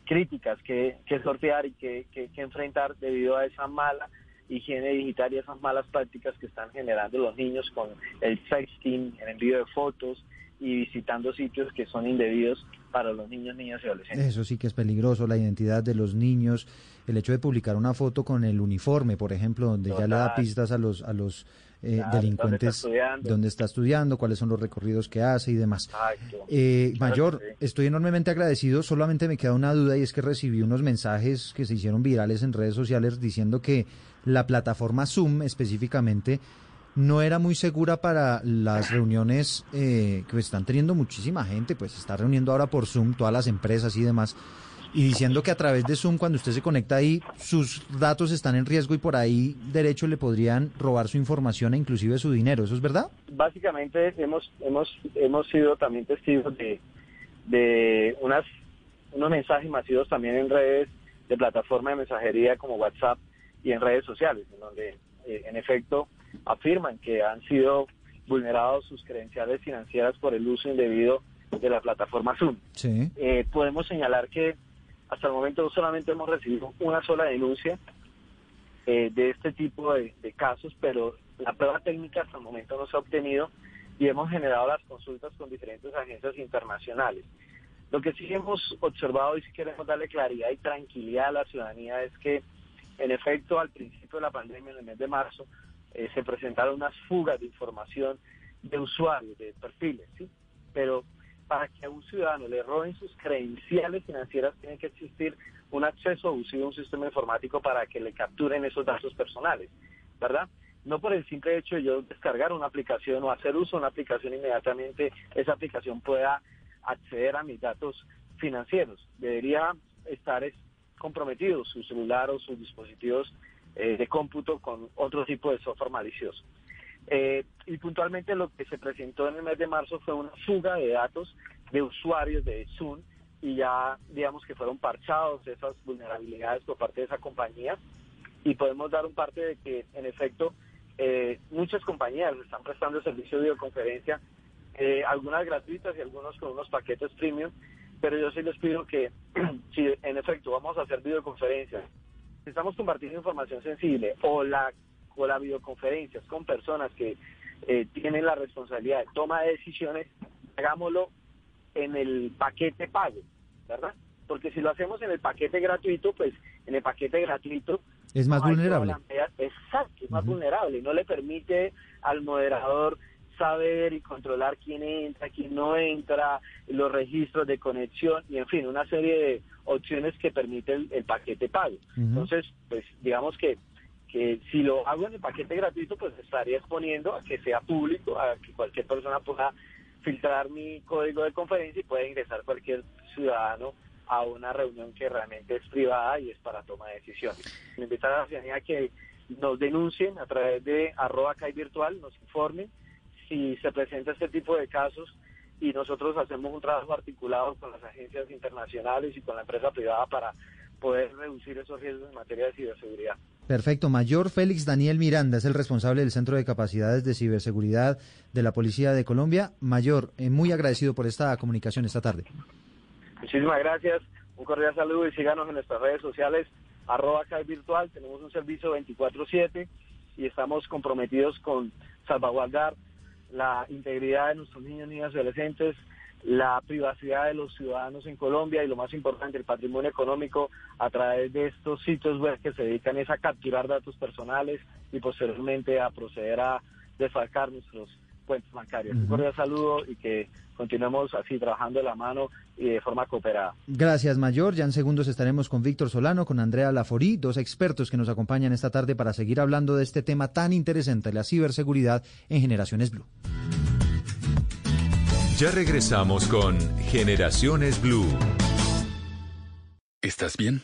críticas que, sortear y que, que, enfrentar debido a esa mala higiene digital y esas malas prácticas que están generando los niños con el sexting, el envío de fotos, y visitando sitios que son indebidos para los niños, niñas y adolescentes. Eso sí que es peligroso, la identidad de los niños, el hecho de publicar una foto con el uniforme, por ejemplo, donde ya le da pistas a los a los eh, delincuentes dónde está, estudiando, cuáles son los recorridos que hace y demás. Eh, mayor, estoy enormemente agradecido, solamente me queda una duda y es que recibí unos mensajes que se hicieron virales en redes sociales diciendo que la plataforma Zoom específicamente no era muy segura para las reuniones eh, que están teniendo muchísima gente, pues se está reuniendo ahora por Zoom, todas las empresas y demás, y diciendo que a través de Zoom, cuando usted se conecta ahí, sus datos están en riesgo y por ahí derecho le podrían robar su información e inclusive su dinero. ¿Eso es verdad? Básicamente hemos, hemos, hemos sido también testigos de, de unas, unos mensajes masivos también en redes de plataforma de mensajería como WhatsApp y en redes sociales, en donde eh, en efecto afirman que han sido vulnerados sus credenciales financieras por el uso indebido de la plataforma Zoom. Eh, podemos señalar que hasta el momento solamente hemos recibido una sola denuncia eh, de este tipo de, casos, pero la prueba técnica hasta el momento no se ha obtenido y hemos generado las consultas con diferentes agencias internacionales. Lo que sí hemos observado y si queremos darle claridad y tranquilidad a la ciudadanía es que, en efecto, al principio de la pandemia, en el mes de marzo, eh, se presentaron unas fugas de información de usuarios, de perfiles, ¿sí? Pero para que a un ciudadano le roben sus credenciales financieras tiene que existir un acceso abusivo a un sistema informático para que le capturen esos datos personales, ¿verdad? No por el simple hecho de yo descargar una aplicación o hacer uso de una aplicación inmediatamente, esa aplicación pueda acceder a mis datos financieros. Debería estar comprometido su celular o sus dispositivos eh, de cómputo con otro tipo de software malicioso. Eh, y puntualmente lo que se presentó en el mes de marzo fue una fuga de datos de usuarios de Zoom y ya digamos que fueron parchados esas vulnerabilidades por parte de esa compañía y podemos dar un parte de que en efecto eh, muchas compañías están prestando servicio de videoconferencia, eh, algunas gratuitas y algunos con unos paquetes premium, pero yo sí les pido que [CLEARS THROAT] si en efecto vamos a hacer videoconferencias, estamos compartiendo información sensible o la, o la videoconferencias con personas que eh, tienen la responsabilidad de toma de decisiones, hagámoslo en el paquete pago, ¿verdad? Porque si lo hacemos en el paquete gratuito, pues en el paquete gratuito... Es más vulnerable. Exacto, es más vulnerable. No le permite al moderador saber y controlar quién entra, quién no entra, los registros de conexión y en fin, una serie de opciones que permite el, paquete pago. Entonces, pues digamos que, que si lo hago en el paquete gratuito, pues estaría exponiendo a que sea público, a que cualquier persona pueda filtrar mi código de conferencia y puede ingresar cualquier ciudadano a una reunión que realmente es privada y es para toma de decisiones. Me invitar a la ciudadanía que nos denuncien a través de arroba virtual, nos informen si se presenta este tipo de casos y nosotros hacemos un trabajo articulado con las agencias internacionales y con la empresa privada para poder reducir esos riesgos en materia de ciberseguridad. Perfecto. Mayor Félix Daniel Miranda es el responsable del Centro de Capacidades de Ciberseguridad de la Policía de Colombia. Mayor, eh, muy agradecido por esta comunicación esta tarde. Muchísimas gracias. Un cordial saludo y síganos en nuestras redes sociales, arroba virtual. Tenemos un servicio 24-7 y estamos comprometidos con salvaguardar la integridad de nuestros niños, niñas y adolescentes, la privacidad de los ciudadanos en Colombia y lo más importante, el patrimonio económico a través de estos sitios web que se dedican es a capturar datos personales y posteriormente a proceder a desfalcar nuestros cuentas bancarios. Un cordial saludo y que continuemos así trabajando de la mano y de forma cooperada. Gracias, Mayor. Ya en segundos estaremos con Víctor Solano, con Andrea Laforí, dos expertos que nos acompañan esta tarde para seguir hablando de este tema tan interesante, la ciberseguridad en Generaciones Blue. Ya regresamos con Generaciones Blue. ¿Estás bien?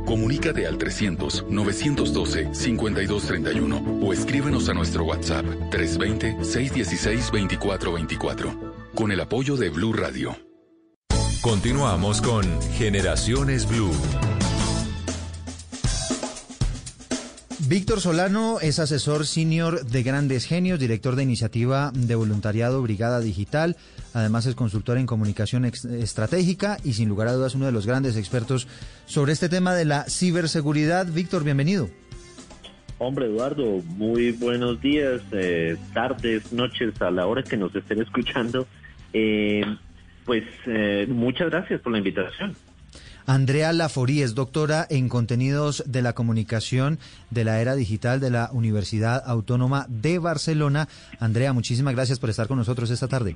Comunícate al 300-912-5231 o escríbenos a nuestro WhatsApp 320-616-2424 con el apoyo de Blue Radio. Continuamos con Generaciones Blue. Víctor Solano es asesor senior de Grandes Genios, director de iniciativa de voluntariado Brigada Digital. Además es consultor en comunicación estratégica y sin lugar a dudas uno de los grandes expertos sobre este tema de la ciberseguridad. Víctor, bienvenido. Hombre, Eduardo, muy buenos días, eh, tardes, noches, a la hora que nos estén escuchando. Eh, pues eh, muchas gracias por la invitación. Andrea Laforí es doctora en contenidos de la comunicación de la era digital de la Universidad Autónoma de Barcelona. Andrea, muchísimas gracias por estar con nosotros esta tarde.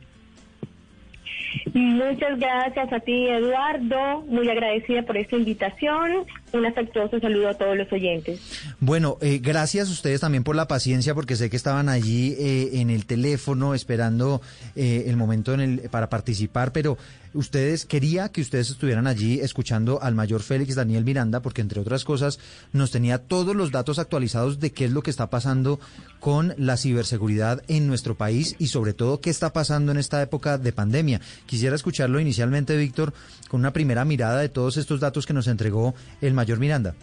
Muchas gracias a ti, Eduardo. Muy agradecida por esta invitación. Un afectuoso saludo a todos los oyentes. Bueno, eh, gracias a ustedes también por la paciencia, porque sé que estaban allí eh, en el teléfono esperando eh, el momento en el, para participar, pero ustedes, quería que ustedes estuvieran allí escuchando al mayor Félix Daniel Miranda, porque entre otras cosas nos tenía todos los datos actualizados de qué es lo que está pasando con la ciberseguridad en nuestro país y sobre todo qué está pasando en esta época de pandemia. Quisiera escucharlo inicialmente, Víctor, con una primera mirada de todos estos datos que nos entregó el mayor Miranda.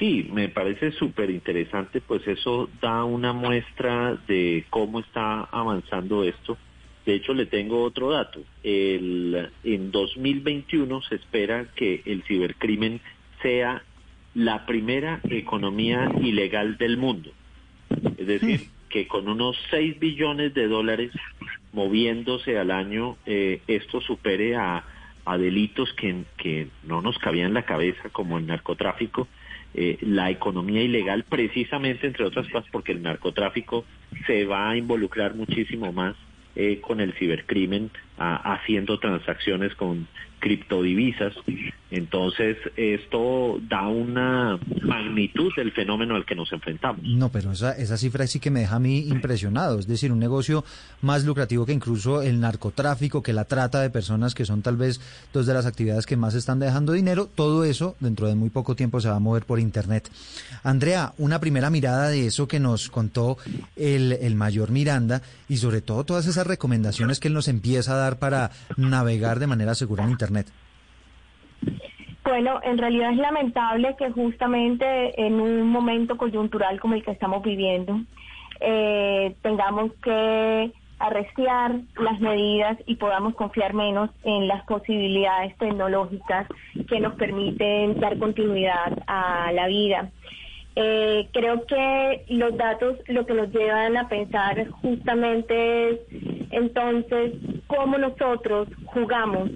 Sí, me parece súper interesante, pues eso da una muestra de cómo está avanzando esto de hecho, le tengo otro dato. El, en 2021 se espera que el cibercrimen sea la primera economía ilegal del mundo. Es decir, que con unos 6 billones de dólares moviéndose al año, eh, esto supere a, a delitos que, que no nos cabían en la cabeza, como el narcotráfico, eh, la economía ilegal, precisamente, entre otras cosas, porque el narcotráfico se va a involucrar muchísimo más eh, con el cibercrimen, haciendo transacciones con criptodivisas. Entonces, esto da una magnitud del fenómeno al que nos enfrentamos. No, pero esa, esa cifra sí que me deja a mí impresionado. Es decir, un negocio más lucrativo que incluso el narcotráfico, que la trata de personas, que son tal vez dos de las actividades que más están dejando dinero. Todo eso, dentro de muy poco tiempo, se va a mover por Internet. Andrea, una primera mirada de eso que nos contó el, el mayor Miranda y sobre todo todas esas recomendaciones que él nos empieza a dar para navegar de manera segura en Internet. Bueno, en realidad es lamentable que justamente en un momento coyuntural como el que estamos viviendo eh, tengamos que arrestiar las medidas y podamos confiar menos en las posibilidades tecnológicas que nos permiten dar continuidad a la vida. Eh, creo que los datos lo que nos llevan a pensar justamente es entonces cómo nosotros jugamos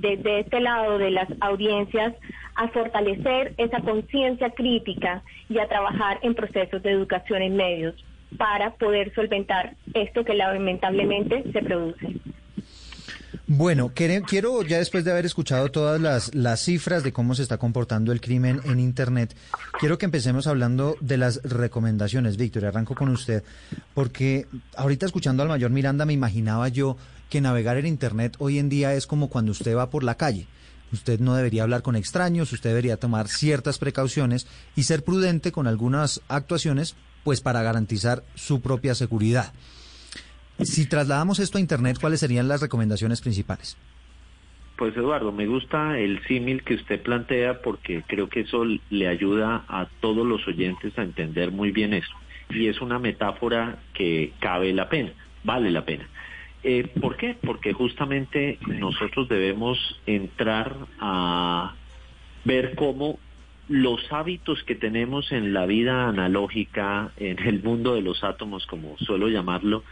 desde este lado de las audiencias a fortalecer esa conciencia crítica y a trabajar en procesos de educación en medios para poder solventar esto que lamentablemente se produce. Bueno, quiero ya después de haber escuchado todas las, las cifras de cómo se está comportando el crimen en Internet, quiero que empecemos hablando de las recomendaciones. Víctor, arranco con usted, porque ahorita escuchando al mayor Miranda me imaginaba yo que navegar en Internet hoy en día es como cuando usted va por la calle. Usted no debería hablar con extraños, usted debería tomar ciertas precauciones y ser prudente con algunas actuaciones, pues para garantizar su propia seguridad. Si trasladamos esto a Internet, ¿cuáles serían las recomendaciones principales? Pues Eduardo, me gusta el símil que usted plantea porque creo que eso le ayuda a todos los oyentes a entender muy bien eso. Y es una metáfora que cabe la pena, vale la pena. Eh, ¿Por qué? Porque justamente nosotros debemos entrar a ver cómo los hábitos que tenemos en la vida analógica, en el mundo de los átomos, como suelo llamarlo,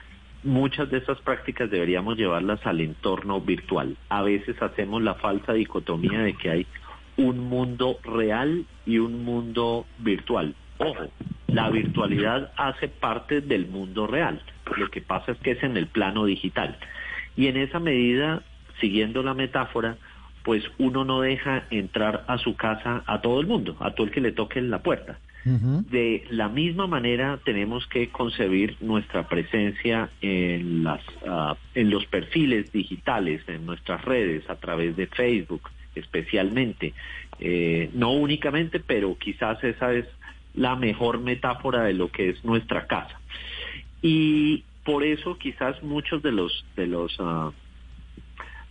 muchas de esas prácticas deberíamos llevarlas al entorno virtual. A veces hacemos la falsa dicotomía de que hay un mundo real y un mundo virtual. Ojo, la virtualidad hace parte del mundo real. Lo que pasa es que es en el plano digital. Y en esa medida, siguiendo la metáfora, pues uno no deja entrar a su casa a todo el mundo, a todo el que le toque en la puerta. De la misma manera tenemos que concebir nuestra presencia en, las, ah, en los perfiles digitales, en nuestras redes, a través de Facebook especialmente. Eh, no únicamente, pero quizás esa es la mejor metáfora de lo que es nuestra casa. Y por eso quizás muchos de los de los ah,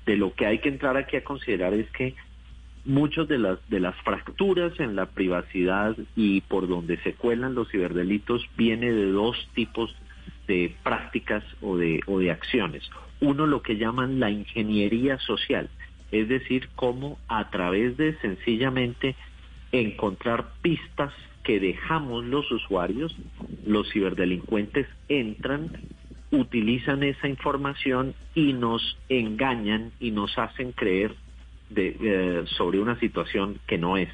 de lo que hay que entrar aquí a considerar es que muchos de las de las fracturas en la privacidad y por donde se cuelan los ciberdelitos viene de dos tipos de prácticas o de o de acciones. Uno lo que llaman la ingeniería social, es decir, cómo a través de sencillamente encontrar pistas que dejamos los usuarios, los ciberdelincuentes entran, utilizan esa información y nos engañan y nos hacen creer de, eh, sobre una situación que no es.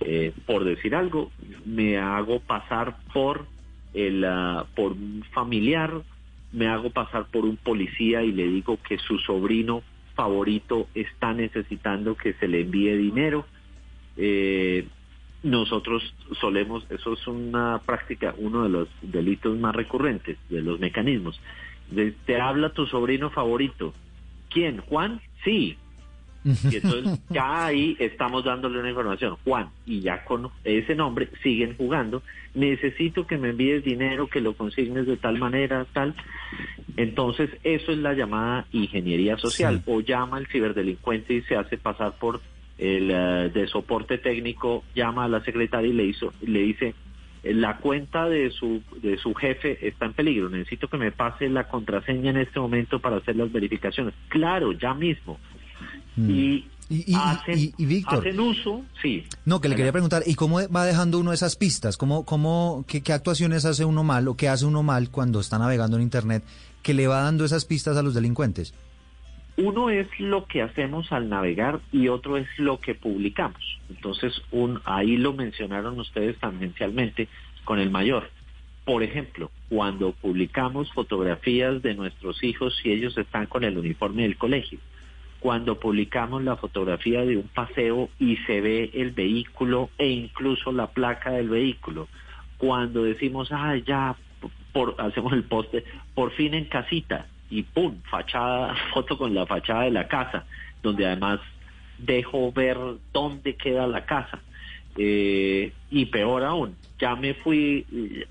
Eh, por decir algo, me hago pasar por el ah, por un familiar, me hago pasar por un policía y le digo que su sobrino favorito está necesitando que se le envíe dinero. Eh, nosotros solemos, eso es una práctica, uno de los delitos más recurrentes, de los mecanismos. te habla tu sobrino favorito. ¿Quién? ¿Juan? Sí. [LAUGHS] Y entonces ya ahí estamos dándole una información. Juan, y ya con ese nombre siguen jugando. Necesito que me envíes dinero, que lo consignes de tal manera, tal. Entonces, eso es la llamada ingeniería social. O llama al ciberdelincuente y se hace pasar por el eh, de soporte técnico llama a la secretaria y le hizo le dice la cuenta de su de su jefe está en peligro necesito que me pase la contraseña en este momento para hacer las verificaciones claro ya mismo mm. y Y, hacen, y, Víctor, hacen uso, sí. No, que le quería preguntar, ¿y cómo va dejando uno esas pistas? ¿Cómo, cómo, qué, qué actuaciones hace uno mal o qué hace uno mal cuando está navegando en Internet que le va dando esas pistas a los delincuentes? Uno es lo que hacemos al navegar y otro es lo que publicamos. Entonces, un, ahí lo mencionaron ustedes tangencialmente con el mayor. Por ejemplo, cuando publicamos fotografías de nuestros hijos y ellos están con el uniforme del colegio, cuando publicamos la fotografía de un paseo y se ve el vehículo e incluso la placa del vehículo, cuando decimos, ah, ya, por, hacemos el poste, por fin en casita, y pum, fachada, [LAUGHS] foto con la fachada de la casa, donde además dejo ver dónde queda la casa. Eh, y peor aún, ya me fui,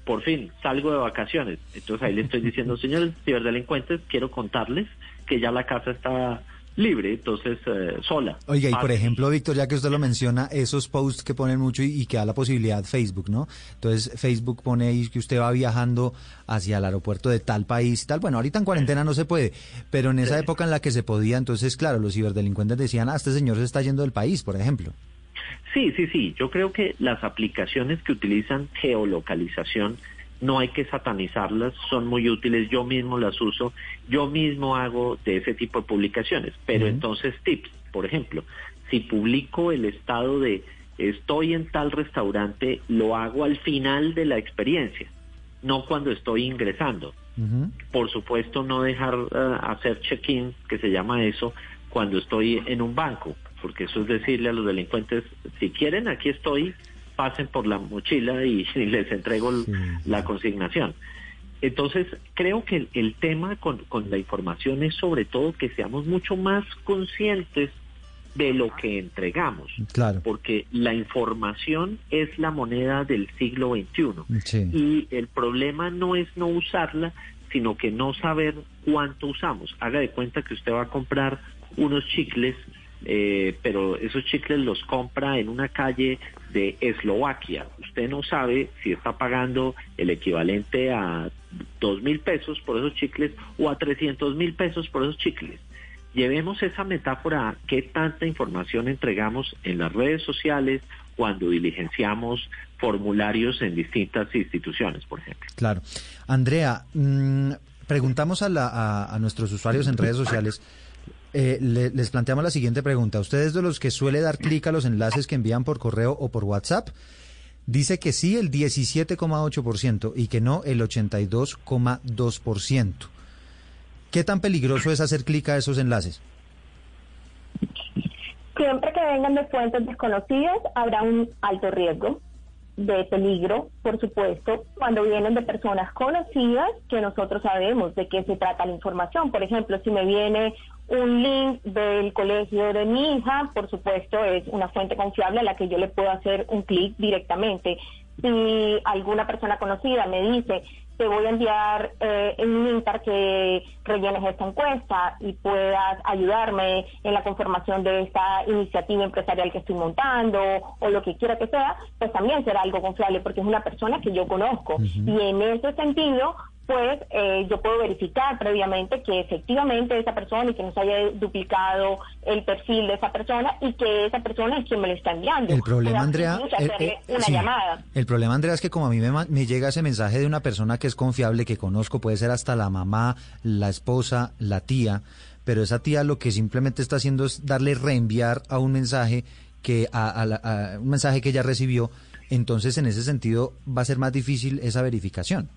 por fin, salgo de vacaciones. Entonces ahí le estoy diciendo, [LAUGHS] señores ciberdelincuentes, quiero contarles que ya la casa está libre, entonces eh, sola. Oiga, y por ejemplo, Víctor, ya que usted lo menciona, esos posts que ponen mucho y, que da la posibilidad Facebook, ¿no? Entonces Facebook pone ahí que usted va viajando hacia el aeropuerto de tal país y tal. Bueno, ahorita en cuarentena no se puede, pero en esa época en la que se podía, entonces, claro, los ciberdelincuentes decían, ah, este señor se está yendo del país, por ejemplo. Sí, sí, sí. Yo creo que las aplicaciones que utilizan geolocalización no hay que satanizarlas, son muy útiles, yo mismo las uso, yo mismo hago de ese tipo de publicaciones, pero entonces tips, por ejemplo, si publico el estado de estoy en tal restaurante, lo hago al final de la experiencia, no cuando estoy ingresando. Por supuesto, no dejar eh, hacer check-in, que se llama eso, cuando estoy en un banco, porque eso es decirle a los delincuentes, si quieren, aquí estoy, pasen por la mochila y, [LAUGHS] les entrego la consignación. Entonces, creo que el, tema con, con, la información es sobre todo que seamos mucho más conscientes de lo que entregamos. Claro. Porque la información es la moneda del siglo XXI. Y el problema no es no usarla, sino que no saber cuánto usamos. Haga de cuenta que usted va a comprar unos chicles eh, pero esos chicles los compra en una calle de Eslovaquia. Usted no sabe si está pagando el equivalente a dos mil pesos por esos chicles o a trescientos mil pesos por esos chicles. Llevemos esa metáfora a qué tanta información entregamos en las redes sociales cuando diligenciamos formularios en distintas instituciones, por ejemplo. Claro. Andrea, mm, preguntamos a nuestros usuarios en redes sociales eh, les planteamos la siguiente pregunta. ¿Ustedes de los que suele dar clic a los enlaces que envían por correo o por WhatsApp? Dice que sí el 17,8% y que no el 82,2%. ¿Qué tan peligroso es hacer clic a esos enlaces? Siempre que vengan de fuentes desconocidas habrá un alto riesgo de peligro, por supuesto, cuando vienen de personas conocidas que nosotros sabemos de qué se trata la información. Por ejemplo, si me viene un link del colegio de mi hija, por supuesto, es una fuente confiable a la que yo le puedo hacer un clic directamente. Si alguna persona conocida me dice, te voy a enviar eh, un link para que rellenes esta encuesta y puedas ayudarme en la conformación de esta iniciativa empresarial que estoy montando o lo que quiera que sea, pues también será algo confiable porque es una persona que yo conozco. Y en ese sentido, pues eh, yo puedo verificar previamente que efectivamente esa persona y que no se haya duplicado el perfil de esa persona y que esa persona es quien me lo está enviando. El problema, Andrea, eh, una llamada. el problema, Andrea, es que como a mí me, me llega ese mensaje de una persona que es confiable, que conozco, puede ser hasta la mamá, la esposa, la tía, pero esa tía lo que simplemente está haciendo es darle reenviar a un mensaje que a, a un mensaje que ella recibió. Entonces, en ese sentido, va a ser más difícil esa verificación.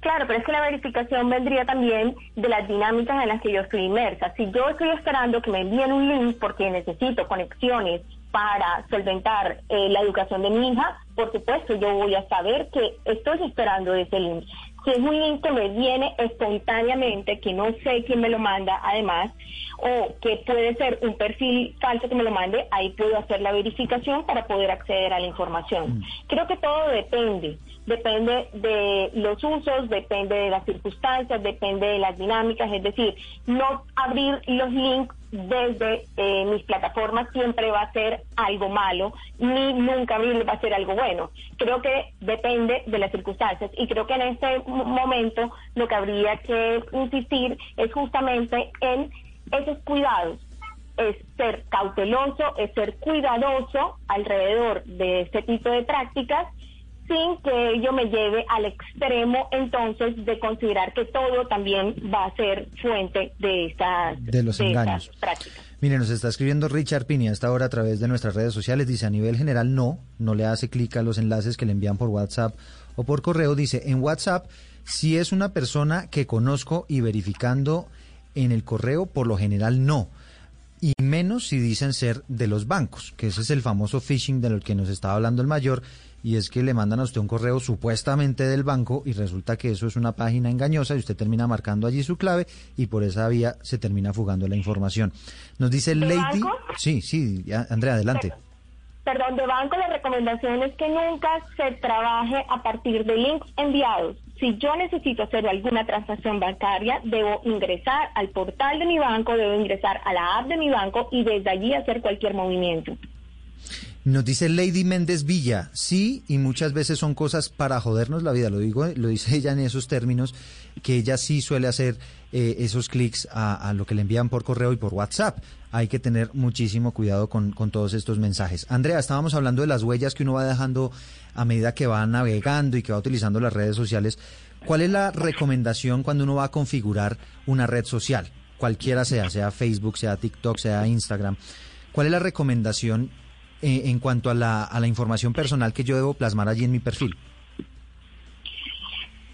Claro, pero es que la verificación vendría también de las dinámicas en las que yo estoy inmersa. Si yo estoy esperando que me envíen un link porque necesito conexiones para solventar eh, la educación de mi hija, por supuesto yo voy a saber que estoy esperando ese link. Si es un link que me viene espontáneamente, que no sé quién me lo manda además, o que puede ser un perfil falso que me lo mande, ahí puedo hacer la verificación para poder acceder a la información. Mm. Creo que todo depende depende de los usos, depende de las circunstancias, depende de las dinámicas, es decir, no abrir los links desde eh, mis plataformas siempre va a ser algo malo, ni nunca abrirlo va a ser algo bueno. Creo que depende de las circunstancias y creo que en este momento lo que habría que insistir es justamente en esos cuidados es ser cauteloso, es ser cuidadoso alrededor de este tipo de prácticas sin que ello me lleve al extremo entonces de considerar que todo también va a ser fuente de estas, de los engaños. prácticas. Mire, nos está escribiendo Richard Pini hasta ahora a través de nuestras redes sociales. Dice, a nivel general, no, no le hace clic a los enlaces que le envían por WhatsApp o por correo. Dice, en WhatsApp, si es una persona que conozco y verificando en el correo, por lo general no. Y menos si dicen ser de los bancos, que ese es el famoso phishing de lo que nos estaba hablando el mayor y es que le mandan a usted un correo supuestamente del banco y resulta que eso es una página engañosa y usted termina marcando allí su clave y por esa vía se termina fugando la información. Nos dice Lady... Sí, sí, Andrea, adelante. Perdón, de banco la recomendación es que nunca se trabaje a partir de links enviados. Si yo necesito hacer alguna transacción bancaria, debo ingresar al portal de mi banco, debo ingresar a la app de mi banco y desde allí hacer cualquier movimiento. Nos dice Lady Méndez Villa, sí, y muchas veces son cosas para jodernos la vida, lo digo, lo dice [LAUGHS] ella en esos términos, que ella sí suele hacer eh, esos clics a, lo que le envían por correo y por WhatsApp. Hay que tener muchísimo cuidado con, con todos estos mensajes. Andrea, estábamos hablando de las huellas que uno va dejando a medida que va navegando y que va utilizando las redes sociales. ¿Cuál es la recomendación cuando uno va a configurar una red social? Cualquiera sea, sea Facebook, sea TikTok, sea Instagram. ¿Cuál es la recomendación eh, en cuanto a la, a la información personal que yo debo plasmar allí en mi perfil?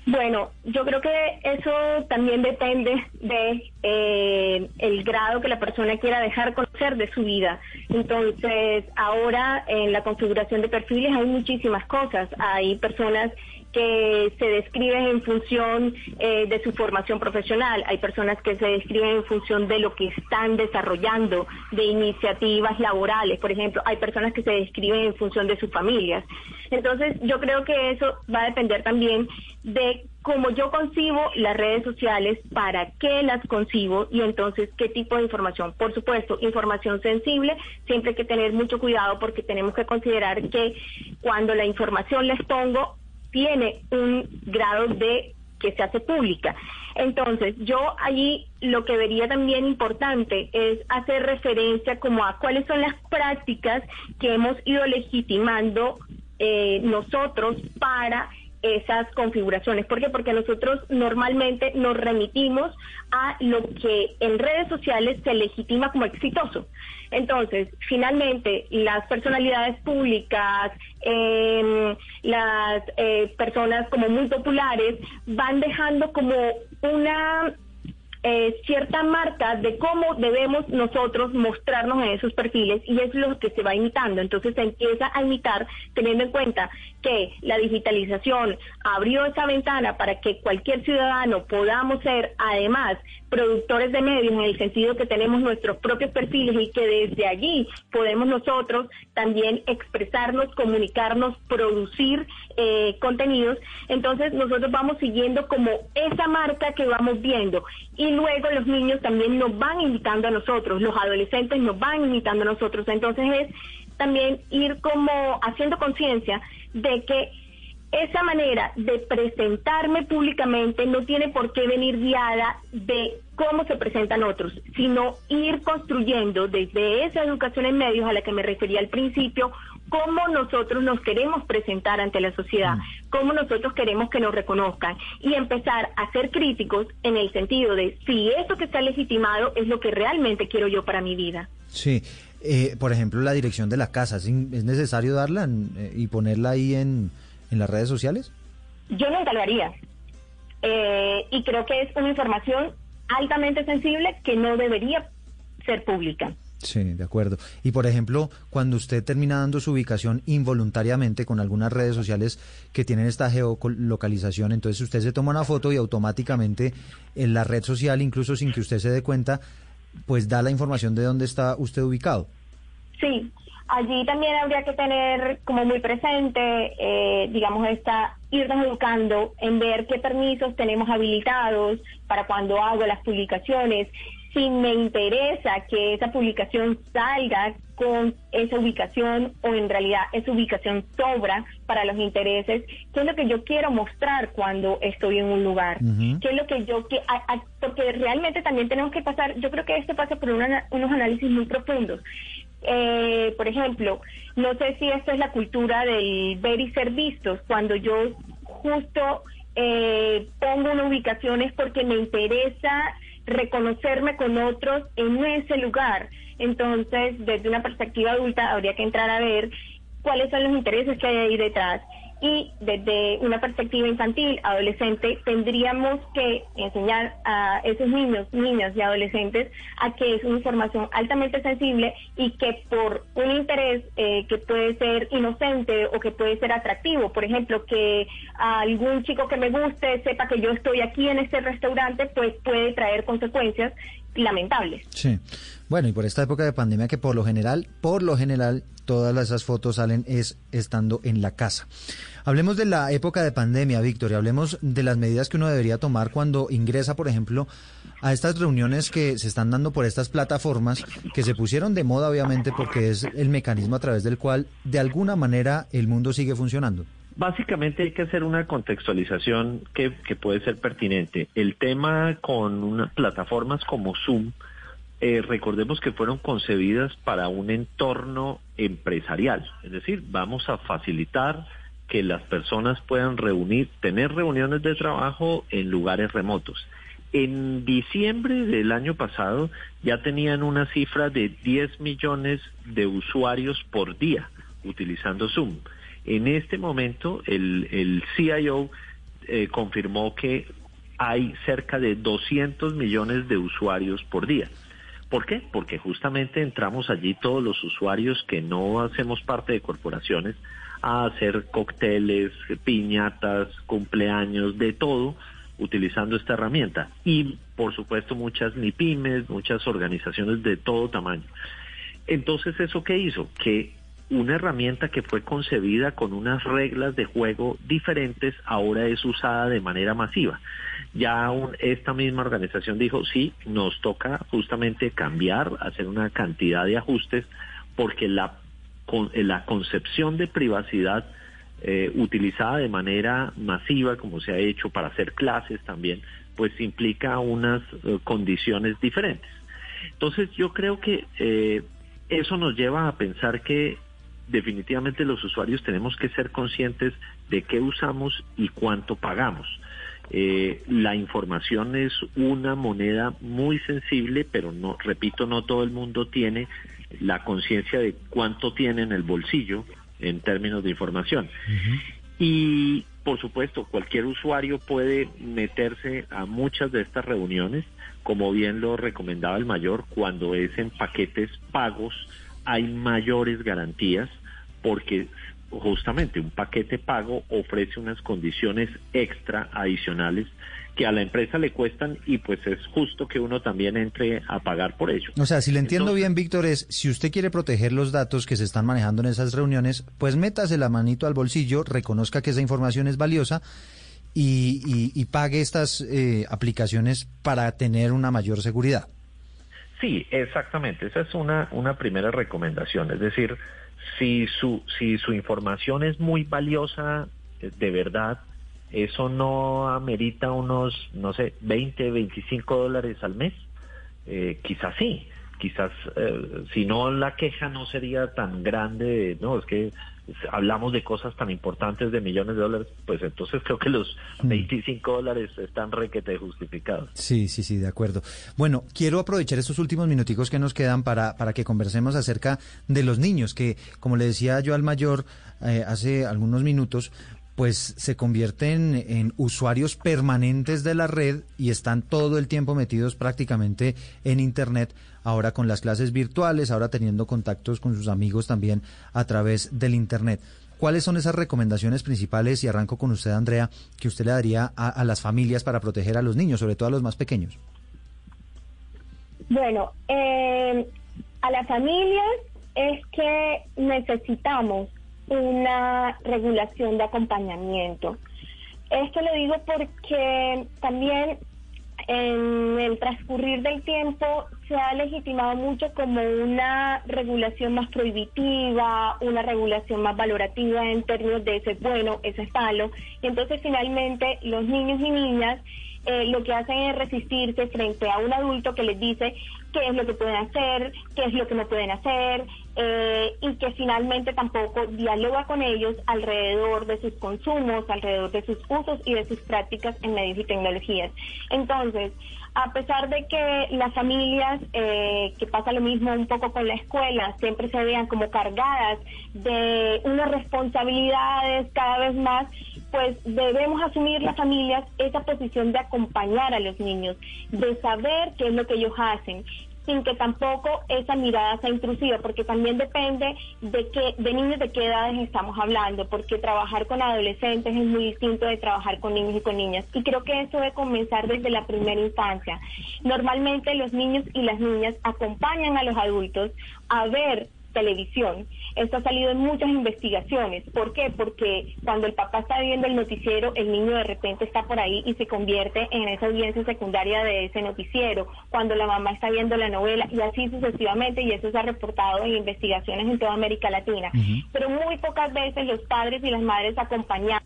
Bueno, yo creo que eso también depende de eh, el grado que la persona quiera dejar conocer de su vida. Entonces, ahora en la configuración de perfiles hay muchísimas cosas. Hay personas que se describen en función eh, de su formación profesional, hay personas que se describen en función de lo que están desarrollando, de iniciativas laborales, por ejemplo, hay personas que se describen en función de sus familias. Entonces, yo creo que eso va a depender también de cómo yo concibo las redes sociales, para qué las concibo y entonces qué tipo de información. Por supuesto, información sensible, siempre hay que tener mucho cuidado porque tenemos que considerar que cuando la información les pongo tiene un grado de que se hace pública. Entonces, yo allí lo que vería también importante es hacer referencia como a cuáles son las prácticas que hemos ido legitimando eh, nosotros para esas configuraciones. ¿Por qué? Porque nosotros normalmente nos remitimos a lo que en redes sociales se legitima como exitoso. Entonces, finalmente, las personalidades públicas, em, las eh, personas como muy populares, van dejando como una eh, cierta marca de cómo debemos nosotros mostrarnos en esos perfiles y es lo que se va imitando. Entonces se empieza a imitar teniendo en cuenta que la digitalización abrió esa ventana para que cualquier ciudadano podamos ser además productores de medios en el sentido que tenemos nuestros propios perfiles y que desde allí podemos nosotros también expresarnos, comunicarnos, producir eh, contenidos. Entonces nosotros vamos siguiendo como esa marca que vamos viendo y luego los niños también nos van invitando a nosotros, los adolescentes nos van invitando a nosotros. Entonces es también ir como haciendo conciencia de que esa manera de presentarme públicamente no tiene por qué venir guiada de cómo se presentan otros, sino ir construyendo desde esa educación en medios a la que me refería al principio, cómo nosotros nos queremos presentar ante la sociedad, mm. cómo nosotros queremos que nos reconozcan y empezar a ser críticos en el sentido de si eso que está legitimado es lo que realmente quiero yo para mi vida. Sí, eh, por ejemplo, la dirección de la casa, ¿es, necesario darla eh, y ponerla ahí en, en, las redes sociales? Yo nunca lo haría. Eh, y creo que es una información altamente sensible que no debería ser pública. Sí, de acuerdo. Y por ejemplo, cuando usted termina dando su ubicación involuntariamente con algunas redes sociales que tienen esta geolocalización, entonces usted se toma una foto y automáticamente en la red social, incluso sin que usted se dé cuenta, pues da la información de dónde está usted ubicado. Sí, allí también habría que tener como muy presente, eh, digamos, esta irnos educando en ver qué permisos tenemos habilitados para cuando hago las publicaciones, si me interesa que esa publicación salga con esa ubicación o en realidad esa ubicación sobra para los intereses, qué es lo que yo quiero mostrar cuando estoy en un lugar, qué es lo que yo que porque realmente también tenemos que pasar, yo creo que esto pasa por unos análisis muy profundos. Eh, por ejemplo, no sé si esto es la cultura del ver y ser vistos, cuando yo justo eh, pongo una ubicación es porque me interesa reconocerme con otros en ese lugar. Entonces, desde una perspectiva adulta, habría que entrar a ver cuáles son los intereses que hay ahí detrás y desde una perspectiva infantil, adolescente, tendríamos que enseñar a esos niños, niñas y adolescentes a que es una información altamente sensible y que por un interés eh, que puede ser inocente o que puede ser atractivo, por ejemplo, que algún chico que me guste sepa que yo estoy aquí en este restaurante, pues puede traer consecuencias lamentables. Sí. Bueno, y por esta época de pandemia que por lo general, por lo general, todas esas fotos salen es estando en la casa. Hablemos de la época de pandemia, Víctor, y hablemos de las medidas que uno debería tomar cuando ingresa, por ejemplo, a estas reuniones que se están dando por estas plataformas que se pusieron de moda, obviamente, porque es el mecanismo a través del cual, de alguna manera, el mundo sigue funcionando. Básicamente hay que hacer una contextualización que, puede ser pertinente. El tema con unas plataformas como Zoom, eh, recordemos que fueron concebidas para un entorno empresarial, es decir, vamos a facilitar que las personas puedan reunir, tener reuniones de trabajo en lugares remotos. En diciembre del año pasado ya tenían una cifra de 10 millones de usuarios por día utilizando Zoom. En este momento el, el CIO eh, confirmó que hay cerca de 200 millones de usuarios por día. ¿Por qué? Porque justamente entramos allí todos los usuarios que no hacemos parte de corporaciones a hacer cócteles, piñatas, cumpleaños, de todo, utilizando esta herramienta. Y, por supuesto, muchas MIPIMES, muchas organizaciones de todo tamaño. Entonces, ¿eso qué hizo? Que una herramienta que fue concebida con unas reglas de juego diferentes ahora es usada de manera masiva. Ya esta misma organización dijo, sí, nos toca justamente cambiar, hacer una cantidad de ajustes, porque la, con, la concepción de privacidad eh, utilizada de manera masiva, como se ha hecho para hacer clases también, pues implica unas eh, condiciones diferentes. Entonces yo creo que eh, eso nos lleva a pensar que definitivamente los usuarios tenemos que ser conscientes de qué usamos y cuánto pagamos. Eh, la información es una moneda muy sensible, pero no, repito, no todo el mundo tiene la conciencia de cuánto tiene en el bolsillo en términos de información. Y por supuesto, cualquier usuario puede meterse a muchas de estas reuniones, como bien lo recomendaba el mayor, cuando es en paquetes pagos hay mayores garantías porque justamente un paquete pago ofrece unas condiciones extra adicionales que a la empresa le cuestan y pues es justo que uno también entre a pagar por ello. O sea, si le entiendo bien, Víctor, es si usted quiere proteger los datos que se están manejando en esas reuniones, pues métase la manito al bolsillo, reconozca que esa información es valiosa y, pague estas eh, aplicaciones para tener una mayor seguridad. Sí, exactamente. Esa es una, una primera recomendación. Es decir, si su, si su información es muy valiosa, eh, de verdad, eso no amerita unos, no sé, 20, 25 dólares al mes. Eh, quizás sí, quizás eh, si no la queja no sería tan grande, no, es que hablamos de cosas tan importantes de millones de dólares, pues entonces creo que los 25 mm. dólares están requete justificados. Sí, sí, sí, de acuerdo. Bueno, quiero aprovechar estos últimos minuticos que nos quedan para, para que conversemos acerca de los niños, que como le decía yo al mayor eh, hace algunos minutos, pues se convierten en usuarios permanentes de la red y están todo el tiempo metidos prácticamente en Internet, ahora con las clases virtuales, ahora teniendo contactos con sus amigos también a través del Internet. ¿Cuáles son esas recomendaciones principales, y arranco con usted, Andrea, que usted le daría a, las familias para proteger a los niños, sobre todo a los más pequeños? Bueno, eh, a las familias es que necesitamos una regulación de acompañamiento. Esto lo digo porque también en el transcurrir del tiempo se ha legitimado mucho como una regulación más prohibitiva, una regulación más valorativa en términos de ese bueno, ese es malo, y entonces finalmente los niños y niñas eh, lo que hacen es resistirse frente a un adulto que les dice qué es lo que pueden hacer, qué es lo que no pueden hacer, eh, y que finalmente tampoco dialoga con ellos alrededor de sus consumos, alrededor de sus usos y de sus prácticas en medios y tecnologías. Entonces, a pesar de que las familias, eh, que pasa lo mismo un poco con la escuela, siempre se vean como cargadas de unas responsabilidades cada vez más, pues debemos asumir las familias esa posición de acompañar a los niños, de saber qué es lo que ellos hacen sin que tampoco esa mirada sea intrusiva, porque también depende de qué, de niños de qué edades estamos hablando, porque trabajar con adolescentes es muy distinto de trabajar con niños y con niñas. Y creo que eso debe comenzar desde la primera infancia. Normalmente los niños y las niñas acompañan a los adultos a ver televisión. Esto ha salido en muchas investigaciones. ¿Por qué? Porque cuando el papá está viendo el noticiero, el niño de repente está por ahí y se convierte en esa audiencia secundaria de ese noticiero. Cuando la mamá está viendo la novela y así sucesivamente, y eso se ha reportado en investigaciones en toda América Latina. Pero muy pocas veces los padres y las madres acompañados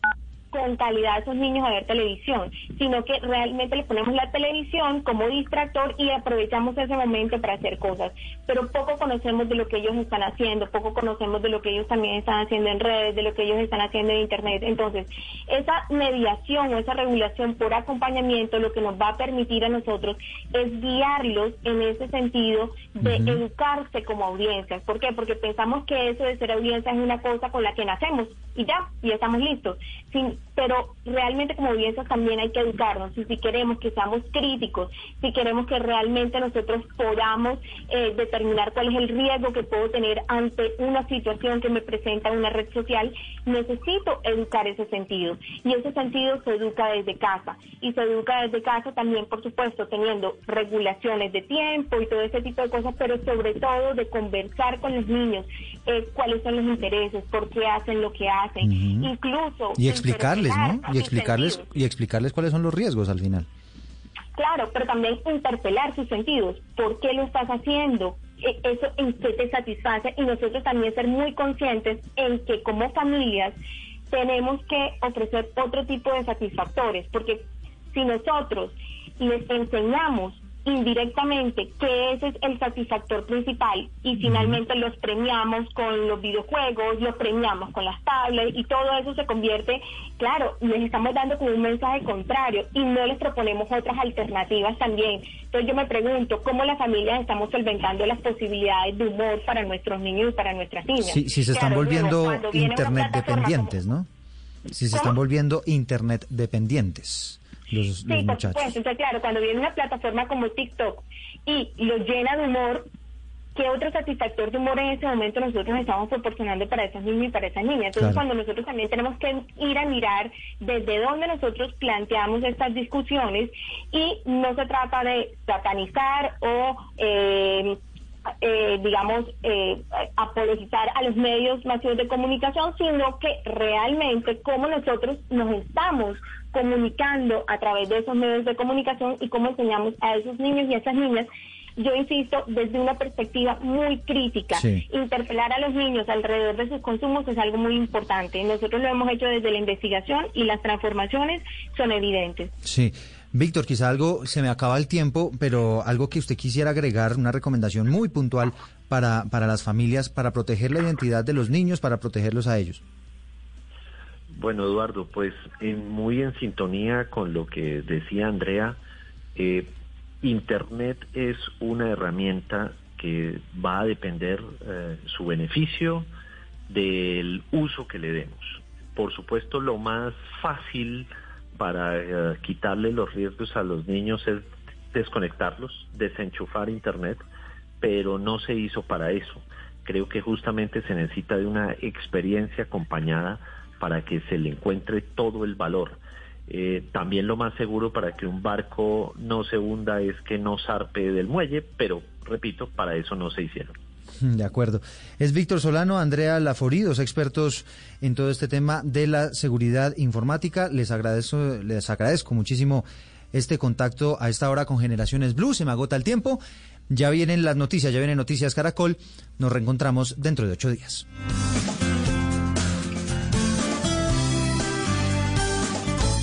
con calidad a esos niños a ver televisión, sino que realmente le ponemos la televisión como distractor y aprovechamos ese momento para hacer cosas. Pero poco conocemos de lo que ellos están haciendo, poco conocemos de lo que ellos también están haciendo en redes, de lo que ellos están haciendo en Internet. Entonces, esa mediación o esa regulación por acompañamiento lo que nos va a permitir a nosotros es guiarlos en ese sentido de educarse como audiencias. ¿Por qué? Porque pensamos que eso de ser audiencia es una cosa con la que nacemos y ya, y estamos listos. Sin, pero realmente como audiencias también hay que educarnos. Y si queremos que seamos críticos, si queremos que realmente nosotros podamos eh, determinar cuál es el riesgo que puedo tener ante una situación que me presenta una red social, necesito educar ese sentido. Y ese sentido se educa desde casa. Y se educa desde casa también por supuesto teniendo regulaciones de tiempo y todo ese tipo de cosas, pero sobre todo de conversar con los niños eh, cuáles son los intereses, por qué hacen lo que hacen, incluso y explicarles, ¿no? Y explicarles y explicarles cuáles son los riesgos al final. Claro, pero también interpelar sus sentidos. ¿Por qué lo estás haciendo? E, eso en qué te satisface y nosotros también ser muy conscientes en que como familias tenemos que ofrecer otro tipo de satisfactores, porque si nosotros les enseñamos indirectamente que ese es el satisfactor principal y finalmente los premiamos con los videojuegos, los premiamos con las tablets y todo eso se convierte, claro, les estamos dando como un mensaje contrario y no les proponemos otras alternativas también. Entonces yo me pregunto, ¿cómo las familias estamos solventando las posibilidades de humor para nuestros niños y para nuestras niñas? Si, si se están volviendo internet dependientes, ¿no? Si se están volviendo internet dependientes sí, por supuesto. Entonces, claro, cuando viene una plataforma como TikTok y lo llena de humor, ¿qué otro satisfactor de humor en ese momento nosotros estamos proporcionando para esos niños y para esas niñas? Entonces, cuando nosotros también tenemos que ir a mirar desde dónde nosotros planteamos estas discusiones y no se trata de satanizar o... Eh, eh, digamos, eh, apologizar a los medios masivos de comunicación, sino que realmente cómo nosotros nos estamos comunicando a través de esos medios de comunicación y cómo enseñamos a esos niños y a esas niñas yo insisto, desde una perspectiva muy crítica. Interpelar a los niños alrededor de sus consumos es algo muy importante. Nosotros lo hemos hecho desde la investigación y las transformaciones son evidentes. Sí. Víctor, quizá algo, se me acaba el tiempo, pero algo que usted quisiera agregar, una recomendación muy puntual para, para las familias, para proteger la identidad de los niños, para protegerlos a ellos. Bueno, Eduardo, pues muy en sintonía con lo que decía Andrea, eh, Internet es una herramienta que va a depender eh, su beneficio del uso que le demos. Por supuesto, lo más fácil para eh, quitarle los riesgos a los niños es desconectarlos, desenchufar Internet, pero no se hizo para eso. Creo que justamente se necesita de una experiencia acompañada para que se le encuentre todo el valor. Eh, también lo más seguro para que un barco no se hunda es que no zarpe del muelle, pero repito, para eso no se hicieron. [LAUGHS] De acuerdo. Es Víctor Solano, Andrea Laforí, dos expertos en todo este tema de la seguridad informática. Les agradezco, les agradezco muchísimo este contacto a esta hora con Generaciones Blue. Se me agota el tiempo. Ya vienen las noticias, ya vienen noticias Caracol. Nos reencontramos dentro de ocho días.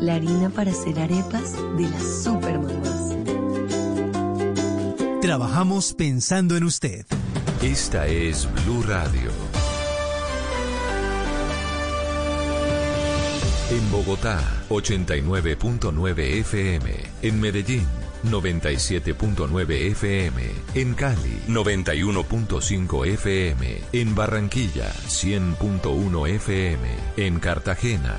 La harina para hacer arepas de las super mamás. Trabajamos pensando en usted. Esta es Blue Radio. En Bogotá, 89.9 FM. En Medellín, 97.9 FM. En Cali, 91.5 FM. En Barranquilla, 100.1 FM. En Cartagena,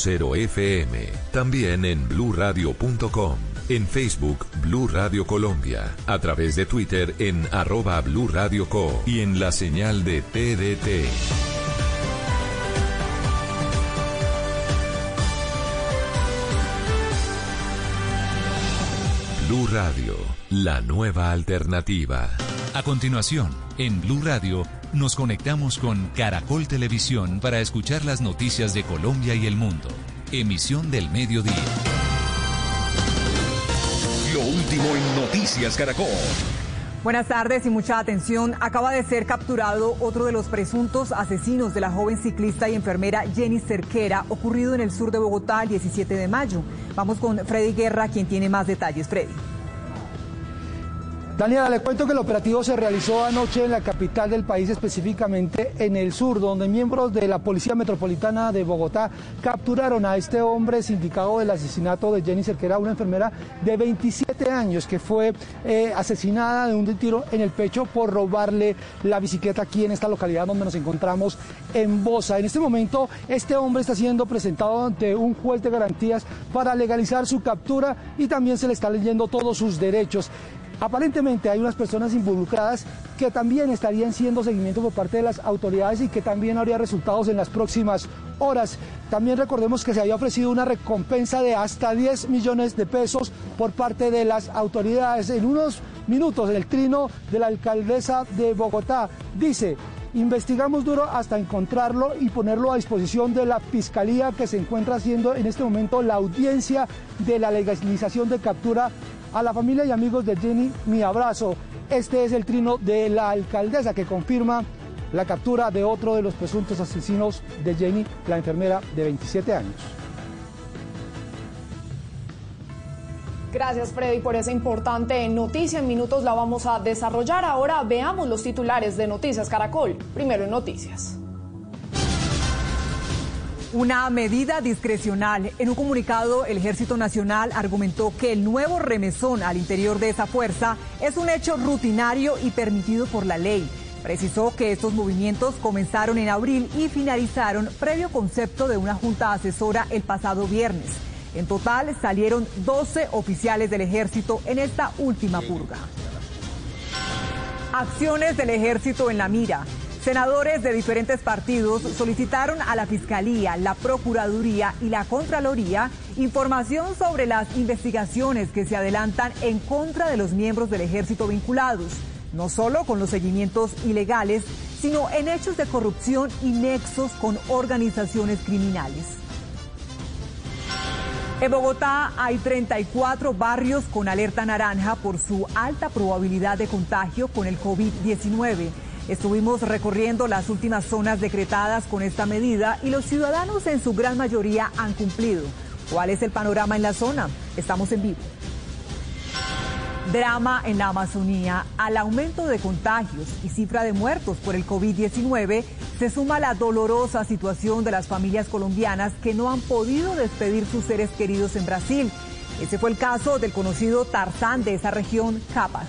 96.0 FM. También en bluradio.com. En Facebook, Blue Radio Colombia. A través de Twitter en arroba Blue Co. Y en la señal de TDT. Blue Radio, la nueva alternativa. A continuación, en Blue Radio, nos conectamos con Caracol Televisión para escuchar las noticias de Colombia y el mundo. Emisión del mediodía. Lo último en Noticias Caracol. Buenas tardes y mucha atención. Acaba de ser capturado otro de los presuntos asesinos de la joven ciclista y enfermera Jenny Cerquera, ocurrido en el sur de Bogotá el 17 de mayo. Vamos con Freddy Guerra, quien tiene más detalles. Freddy. Daniela, le cuento que el operativo se realizó anoche en la capital del país, específicamente en el sur, donde miembros de la Policía Metropolitana de Bogotá capturaron a este hombre sindicado del asesinato de Jenny Cerquera, una enfermera de 27 años que fue eh, asesinada de un tiro en el pecho por robarle la bicicleta aquí en esta localidad donde nos encontramos en Bosa. En este momento, este hombre está siendo presentado ante un juez de garantías para legalizar su captura y también se le está leyendo todos sus derechos. Aparentemente hay unas personas involucradas que también estarían siendo seguimiento por parte de las autoridades y que también habría resultados en las próximas horas. También recordemos que se había ofrecido una recompensa de hasta 10 millones de pesos por parte de las autoridades. En unos minutos el trino de la alcaldesa de Bogotá dice Investigamos duro hasta encontrarlo y ponerlo a disposición de la fiscalía que se encuentra haciendo en este momento la audiencia de la legalización de captura a la familia y amigos de Jenny, mi abrazo. Este es el trino de la alcaldesa que confirma la captura de otro de los presuntos asesinos de Jenny, la enfermera de 27 años. Gracias Freddy por esa importante noticia. En minutos la vamos a desarrollar. Ahora veamos los titulares de Noticias Caracol. Primero en Noticias. Una medida discrecional. En un comunicado, el Ejército Nacional argumentó que el nuevo remesón al interior de esa fuerza es un hecho rutinario y permitido por la ley. Precisó que estos movimientos comenzaron en abril y finalizaron previo concepto de una junta asesora el pasado viernes. En total salieron 12 oficiales del ejército en esta última purga. Acciones del ejército en la mira. Senadores de diferentes partidos solicitaron a la Fiscalía, la Procuraduría y la Contraloría información sobre las investigaciones que se adelantan en contra de los miembros del ejército vinculados, no solo con los seguimientos ilegales, sino en hechos de corrupción y nexos con organizaciones criminales. En Bogotá hay 34 barrios con alerta naranja por su alta probabilidad de contagio con el COVID-19. Estuvimos recorriendo las últimas zonas decretadas con esta medida y los ciudadanos en su gran mayoría han cumplido. ¿Cuál es el panorama en la zona? Estamos en vivo. Drama en la Amazonía. Al aumento de contagios y cifra de muertos por el COVID-19 se suma la dolorosa situación de las familias colombianas que no han podido despedir sus seres queridos en Brasil. Ese fue el caso del conocido Tarzán de esa región, Capas.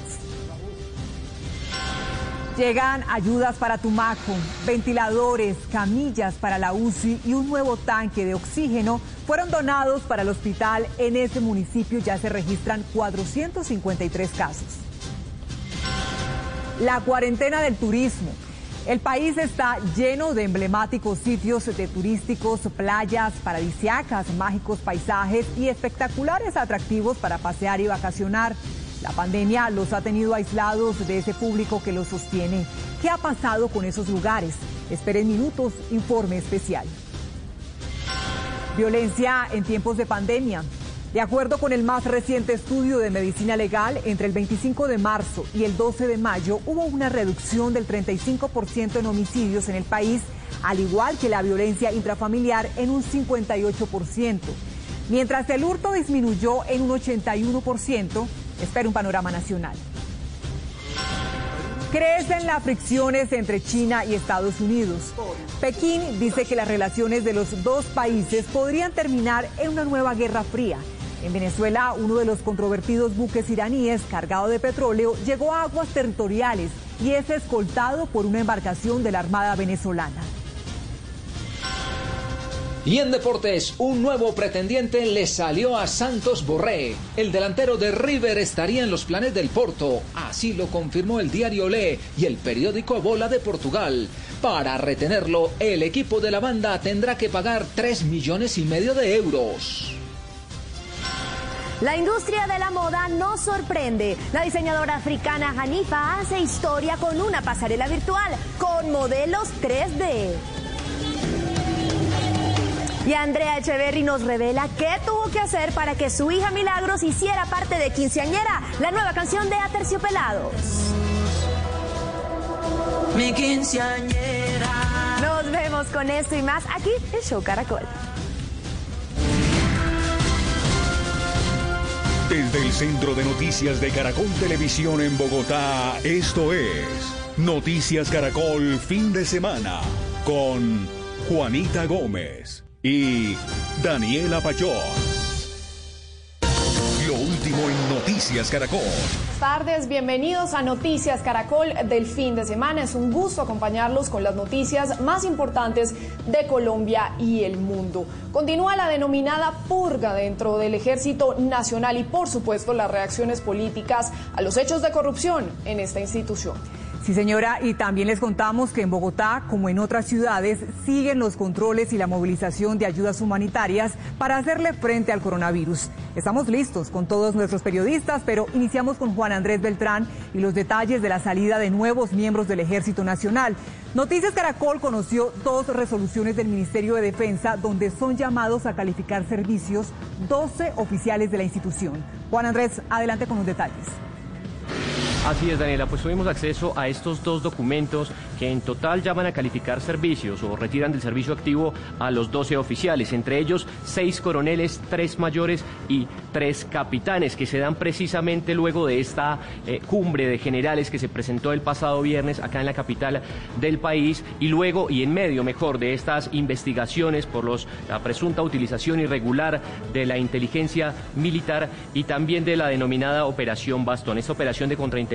Llegan ayudas para Tumaco, ventiladores, camillas para la UCI y un nuevo tanque de oxígeno fueron donados para el hospital. En ese municipio ya se registran 453 casos. La cuarentena del turismo. El país está lleno de emblemáticos sitios de turísticos, playas paradisiacas, mágicos paisajes y espectaculares atractivos para pasear y vacacionar. La pandemia los ha tenido aislados de ese público que los sostiene. ¿Qué ha pasado con esos lugares? Esperen minutos, informe especial. Violencia en tiempos de pandemia. De acuerdo con el más reciente estudio de medicina legal, entre el 25 de marzo y el 12 de mayo hubo una reducción del 35% en homicidios en el país, al igual que la violencia intrafamiliar en un 58%. Mientras el hurto disminuyó en un 81%, espera un panorama nacional. Crecen las fricciones entre China y Estados Unidos. Pekín dice que las relaciones de los dos países podrían terminar en una nueva guerra fría. En Venezuela, uno de los controvertidos buques iraníes cargado de petróleo llegó a aguas territoriales y es escoltado por una embarcación de la Armada venezolana. Y en deportes, un nuevo pretendiente le salió a Santos Borré. El delantero de River estaría en los planes del Porto. Así lo confirmó el diario Le y el periódico Bola de Portugal. Para retenerlo, el equipo de la banda tendrá que pagar 3 millones y medio de euros. La industria de la moda nos sorprende. La diseñadora africana Hanifa hace historia con una pasarela virtual con modelos 3D. Y Andrea Echeverry nos revela qué tuvo que hacer para que su hija Milagros hiciera parte de Quinceañera, la nueva canción de Aterciopelados. Mi quinceañera. Nos vemos con esto y más aquí en Show Caracol. Desde el Centro de Noticias de Caracol Televisión en Bogotá, esto es Noticias Caracol Fin de Semana con Juanita Gómez y Daniela. Lo último en Noticias Caracol. Buenas tardes, bienvenidos a Noticias Caracol del fin de semana. Es un gusto acompañarlos con las noticias más importantes de Colombia y el mundo. Continúa la denominada purga dentro del Ejército Nacional y por supuesto las reacciones políticas a los hechos de corrupción en esta institución. Sí, señora, y también les contamos que en Bogotá, como en otras ciudades, siguen los controles y la movilización de ayudas humanitarias para hacerle frente al coronavirus. Estamos listos con todos nuestros periodistas, pero iniciamos con Juan Andrés Beltrán y los detalles de la salida de nuevos miembros del Ejército Nacional. Noticias Caracol conoció dos resoluciones del Ministerio de Defensa donde son llamados a calificar servicios 12 oficiales de la institución. Juan Andrés, adelante con los detalles. Así es, Daniela, pues tuvimos acceso a estos dos documentos que en total llaman a calificar servicios o retiran del servicio activo a los 12 oficiales, entre ellos seis coroneles, tres mayores y tres capitanes, que se dan precisamente luego de esta eh, cumbre de generales que se presentó el pasado viernes acá en la capital del país y luego y en medio, mejor, de estas investigaciones por los, la presunta utilización irregular de la inteligencia militar y también de la denominada Operación Bastón, esta operación de contrainteligencia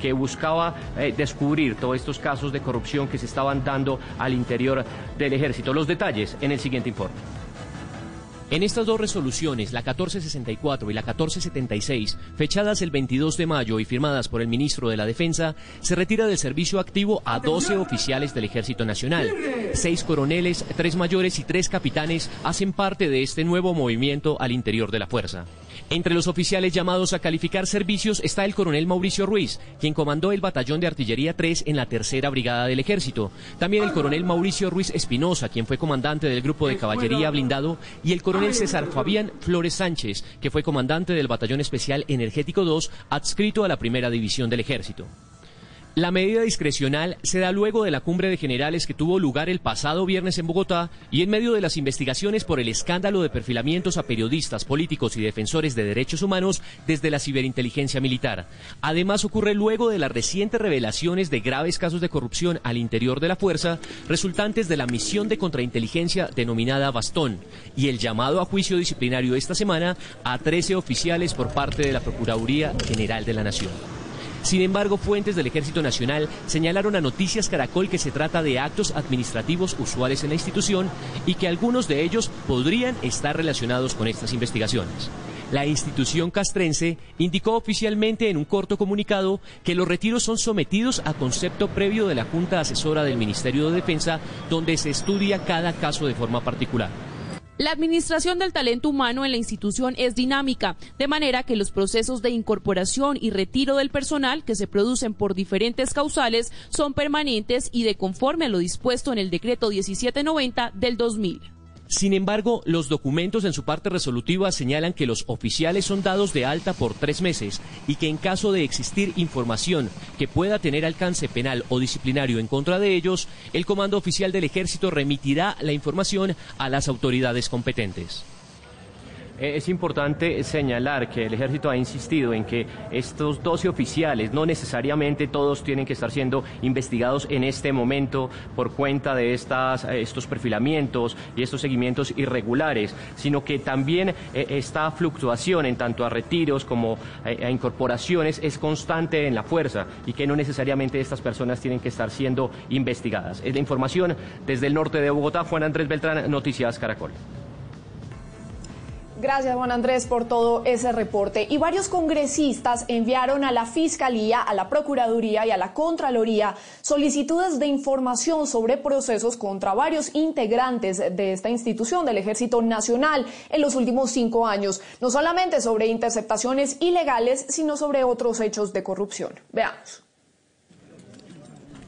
que buscaba eh, descubrir todos estos casos de corrupción que se estaban dando al interior del ejército. Los detalles en el siguiente informe. En estas dos resoluciones, la 1464 y la 1476, fechadas el 22 de mayo y firmadas por el ministro de la Defensa, se retira del servicio activo a 12 oficiales del Ejército Nacional. Seis coroneles, tres mayores y tres capitanes hacen parte de este nuevo movimiento al interior de la fuerza. Entre los oficiales llamados a calificar servicios está el coronel Mauricio Ruiz, quien comandó el batallón de artillería 3 en la tercera brigada del ejército. También el coronel Mauricio Ruiz Espinosa, quien fue comandante del grupo de caballería blindado, y el coronel César Fabián Flores Sánchez, que fue comandante del batallón especial energético 2, adscrito a la primera división del ejército. La medida discrecional se da luego de la cumbre de generales que tuvo lugar el pasado viernes en Bogotá y en medio de las investigaciones por el escándalo de perfilamientos a periodistas, políticos y defensores de derechos humanos desde la ciberinteligencia militar. Además ocurre luego de las recientes revelaciones de graves casos de corrupción al interior de la fuerza resultantes de la misión de contrainteligencia denominada Bastón y el llamado a juicio disciplinario esta semana a 13 oficiales por parte de la Procuraduría General de la Nación. Sin embargo, fuentes del Ejército Nacional señalaron a Noticias Caracol que se trata de actos administrativos usuales en la institución y que algunos de ellos podrían estar relacionados con estas investigaciones. La institución castrense indicó oficialmente en un corto comunicado que los retiros son sometidos a concepto previo de la Junta Asesora del Ministerio de Defensa, donde se estudia cada caso de forma particular. La administración del talento humano en la institución es dinámica, de manera que los procesos de incorporación y retiro del personal que se producen por diferentes causales son permanentes y de conforme a lo dispuesto en el decreto 1790 del 2000. Sin embargo, los documentos en su parte resolutiva señalan que los oficiales son dados de alta por tres meses y que en caso de existir información que pueda tener alcance penal o disciplinario en contra de ellos, el Comando Oficial del Ejército remitirá la información a las autoridades competentes. Eh, es importante señalar que el ejército ha insistido en que estos 12 oficiales no necesariamente todos tienen que estar siendo investigados en este momento por cuenta de estas, eh, estos perfilamientos y estos seguimientos irregulares, sino que también eh, esta fluctuación en tanto a retiros como a incorporaciones es constante en la fuerza y que no necesariamente estas personas tienen que estar siendo investigadas. Es la información desde el norte de Bogotá, Juan Andrés Beltrán, Noticias Caracol. Gracias, Juan Andrés, por todo ese reporte. Y varios congresistas enviaron a la Fiscalía, a la Procuraduría y a la Contraloría solicitudes de información sobre procesos contra varios integrantes de esta institución del Ejército Nacional en los últimos cinco años. No solamente sobre interceptaciones ilegales, sino sobre otros hechos de corrupción. Veamos.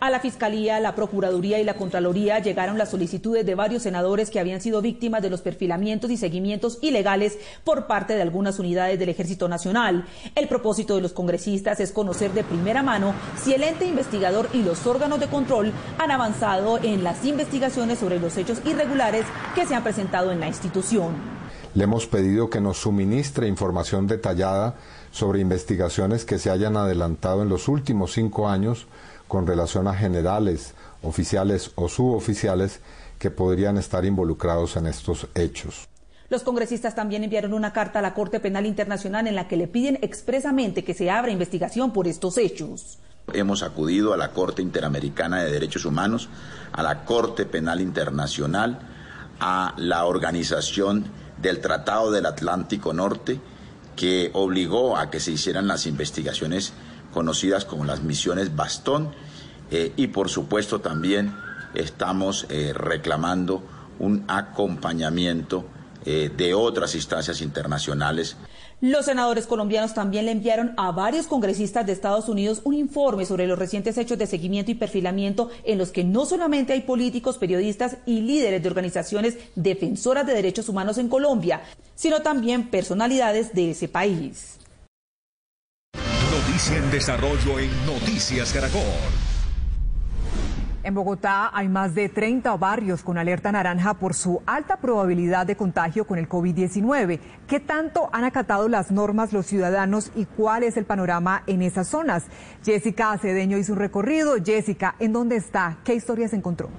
A la Fiscalía, la Procuraduría y la Contraloría llegaron las solicitudes de varios senadores que habían sido víctimas de los perfilamientos y seguimientos ilegales por parte de algunas unidades del Ejército Nacional. El propósito de los congresistas es conocer de primera mano si el ente investigador y los órganos de control han avanzado en las investigaciones sobre los hechos irregulares que se han presentado en la institución. Le hemos pedido que nos suministre información detallada sobre investigaciones que se hayan adelantado en los últimos cinco años con relación a generales, oficiales o suboficiales que podrían estar involucrados en estos hechos. Los congresistas también enviaron una carta a la Corte Penal Internacional en la que le piden expresamente que se abra investigación por estos hechos. Hemos acudido a la Corte Interamericana de Derechos Humanos, a la Corte Penal Internacional, a la Organización del Tratado del Atlántico Norte, que obligó a que se hicieran las investigaciones conocidas como las misiones Bastón, eh, y por supuesto también estamos eh, reclamando un acompañamiento eh, de otras instancias internacionales. Los senadores colombianos también le enviaron a varios congresistas de Estados Unidos un informe sobre los recientes hechos de seguimiento y perfilamiento en los que no solamente hay políticos, periodistas y líderes de organizaciones defensoras de derechos humanos en Colombia, sino también personalidades de ese país. Noticia en desarrollo en Noticias Caracol. En Bogotá hay más de 30 barrios con alerta naranja por su alta probabilidad de contagio con el COVID-19. ¿Qué tanto han acatado las normas los ciudadanos y cuál es el panorama en esas zonas? Jessica Acedeño hizo un recorrido. Jessica, ¿en dónde está? ¿Qué historias encontró?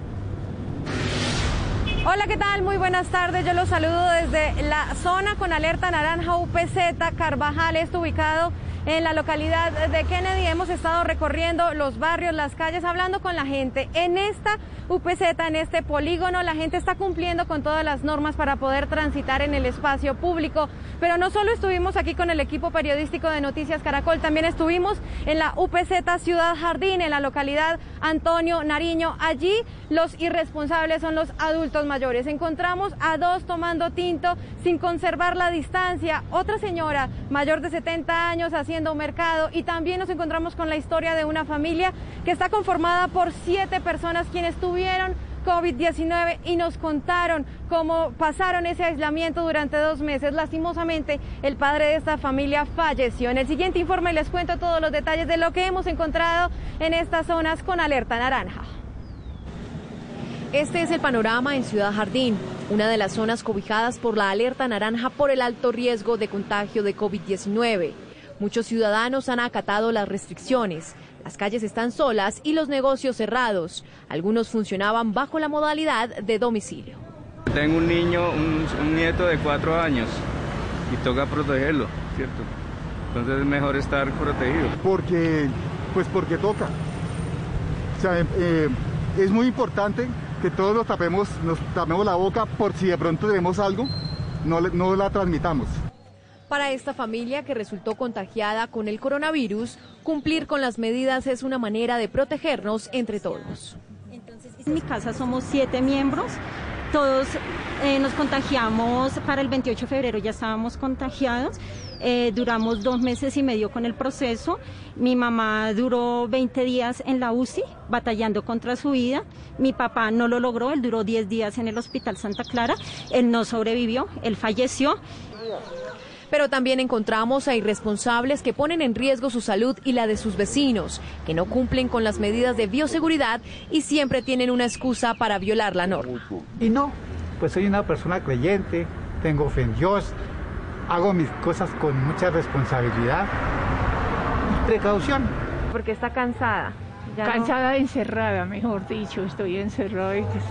Hola, ¿qué tal? Muy buenas tardes. Yo los saludo desde la zona con alerta naranja UPZ Carvajal. Esto ubicado en la localidad de Kennedy. Hemos estado recorriendo los barrios, las calles, hablando con la gente. En esta UPZ, en este polígono, la gente está cumpliendo con todas las normas para poder transitar en el espacio público. Pero no solo estuvimos aquí con el equipo periodístico de Noticias Caracol, también estuvimos en la UPZ Ciudad Jardín, en la localidad Antonio Nariño. Allí los irresponsables son los adultos mayores. Encontramos a dos tomando tinto sin conservar la distancia. Otra señora mayor de 70 años haciendo mercado y también nos encontramos con la historia de una familia que está conformada por siete personas quienes tuvieron COVID-19 y nos contaron cómo pasaron ese aislamiento durante dos meses. Lastimosamente, el padre de esta familia falleció. En el siguiente informe les cuento todos los detalles de lo que hemos encontrado en estas zonas con alerta naranja. Este es el panorama en Ciudad Jardín, una de las zonas cobijadas por la alerta naranja por el alto riesgo de contagio de COVID-19. Muchos ciudadanos han acatado las restricciones. Las calles están solas y los negocios cerrados. Algunos funcionaban bajo la modalidad de domicilio. Tengo un niño, un, nieto de cuatro años y toca protegerlo, ¿cierto? Entonces es mejor estar protegido. Porque, pues porque toca. O sea, eh, es muy importante que todos nos tapemos, nos tapemos la boca por si de pronto tenemos algo, no, no la transmitamos. Para esta familia que resultó contagiada con el coronavirus, cumplir con las medidas es una manera de protegernos entre todos. en mi casa somos siete miembros todos eh, nos contagiamos para el 28 de febrero, ya estábamos contagiados. Eh, duramos dos meses y medio con el proceso. Mi mamá duró 20 días en la UCI batallando contra su vida. Mi papá no lo logró, él duró 10 días en el Hospital Santa Clara. Él no sobrevivió, él falleció. Pero también encontramos a irresponsables que ponen en riesgo su salud y la de sus vecinos, que no cumplen con las medidas de bioseguridad y siempre tienen una excusa para violar la norma. Y no, pues soy una persona creyente, tengo fe en Dios, hago mis cosas con mucha responsabilidad y precaución. Porque está cansada. cansada, encerrada, mejor dicho, estoy encerrada y pues,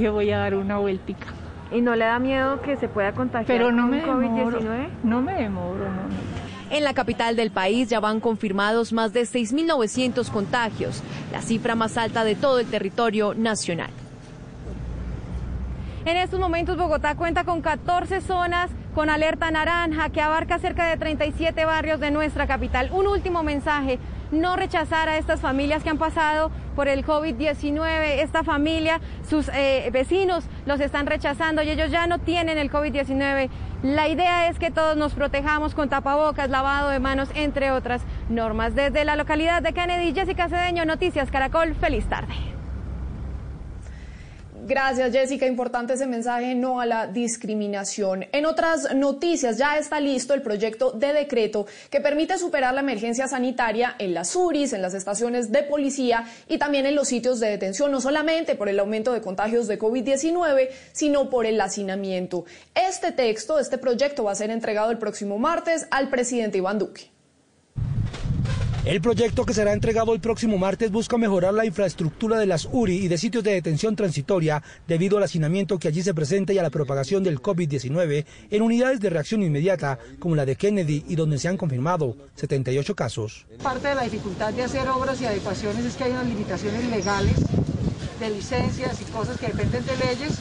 yo voy a dar una vueltica. ¿Y no le da miedo que se pueda contagiar Pero no con COVID-19? No me demoro, no. En la capital del país ya van confirmados más de 6.900 contagios, la cifra más alta de todo el territorio nacional. En estos momentos Bogotá cuenta con 14 zonas con alerta naranja que abarca cerca de 37 barrios de nuestra capital. Un último mensaje no rechazar a estas familias que han pasado por el COVID-19. Esta familia, sus eh, vecinos los están rechazando y ellos ya no tienen el COVID-19. La idea es que todos nos protejamos con tapabocas, lavado de manos, entre otras normas. Desde la localidad de Kennedy, Jessica Cedeño, Noticias Caracol, feliz tarde. Gracias, Jessica. Importante ese mensaje, no a la discriminación. En otras noticias, ya está listo el proyecto de decreto que permite superar la emergencia sanitaria en las URIs, en las estaciones de policía y también en los sitios de detención, no solamente por el aumento de contagios de COVID-19, sino por el hacinamiento. Este texto, este proyecto va a ser entregado el próximo martes al presidente Iván Duque. El proyecto que será entregado el próximo martes busca mejorar la infraestructura de las URI y de sitios de detención transitoria debido al hacinamiento que allí se presenta y a la propagación del COVID-19 en unidades de reacción inmediata como la de Kennedy y donde se han confirmado 78 casos. Parte de la dificultad de hacer obras y adecuaciones es que hay unas limitaciones legales de licencias y cosas que dependen de leyes.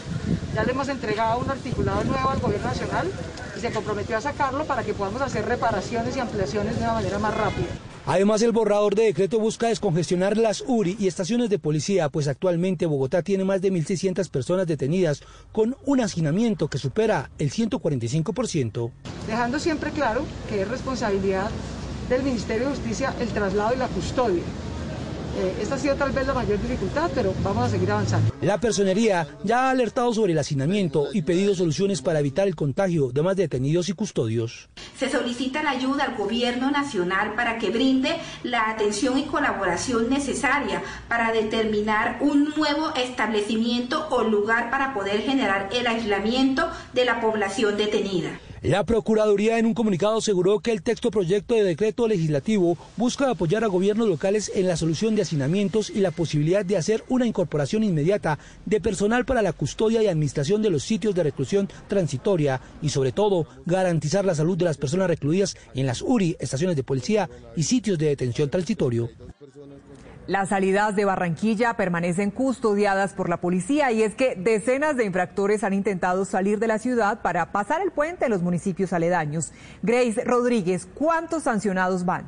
Ya le hemos entregado un articulado nuevo al Gobierno Nacional y se comprometió a sacarlo para que podamos hacer reparaciones y ampliaciones de una manera más rápida. Además, el borrador de decreto busca descongestionar las URI y estaciones de policía, pues actualmente Bogotá tiene más de 1.600 personas detenidas con un hacinamiento que supera el 145%. Dejando siempre claro que es responsabilidad del Ministerio de Justicia el traslado y la custodia. Eh, esta ha sido tal vez la mayor dificultad, pero vamos a seguir avanzando. La personería ya ha alertado sobre el hacinamiento y pedido soluciones para evitar el contagio de más detenidos y custodios. Se solicita la ayuda al gobierno nacional para que brinde la atención y colaboración necesaria para determinar un nuevo establecimiento o lugar para poder generar el aislamiento de la población detenida. La Procuraduría en un comunicado aseguró que el texto proyecto de decreto legislativo busca apoyar a gobiernos locales en la solución de hacinamientos y la posibilidad de hacer una incorporación inmediata de personal para la custodia y administración de los sitios de reclusión transitoria y sobre todo garantizar la salud de las personas recluidas en las URI, estaciones de policía y sitios de detención transitorio. Las salidas de Barranquilla permanecen custodiadas por la policía y es que decenas de infractores han intentado salir de la ciudad para pasar el puente en los municipios aledaños. Grace Rodríguez, ¿cuántos sancionados van?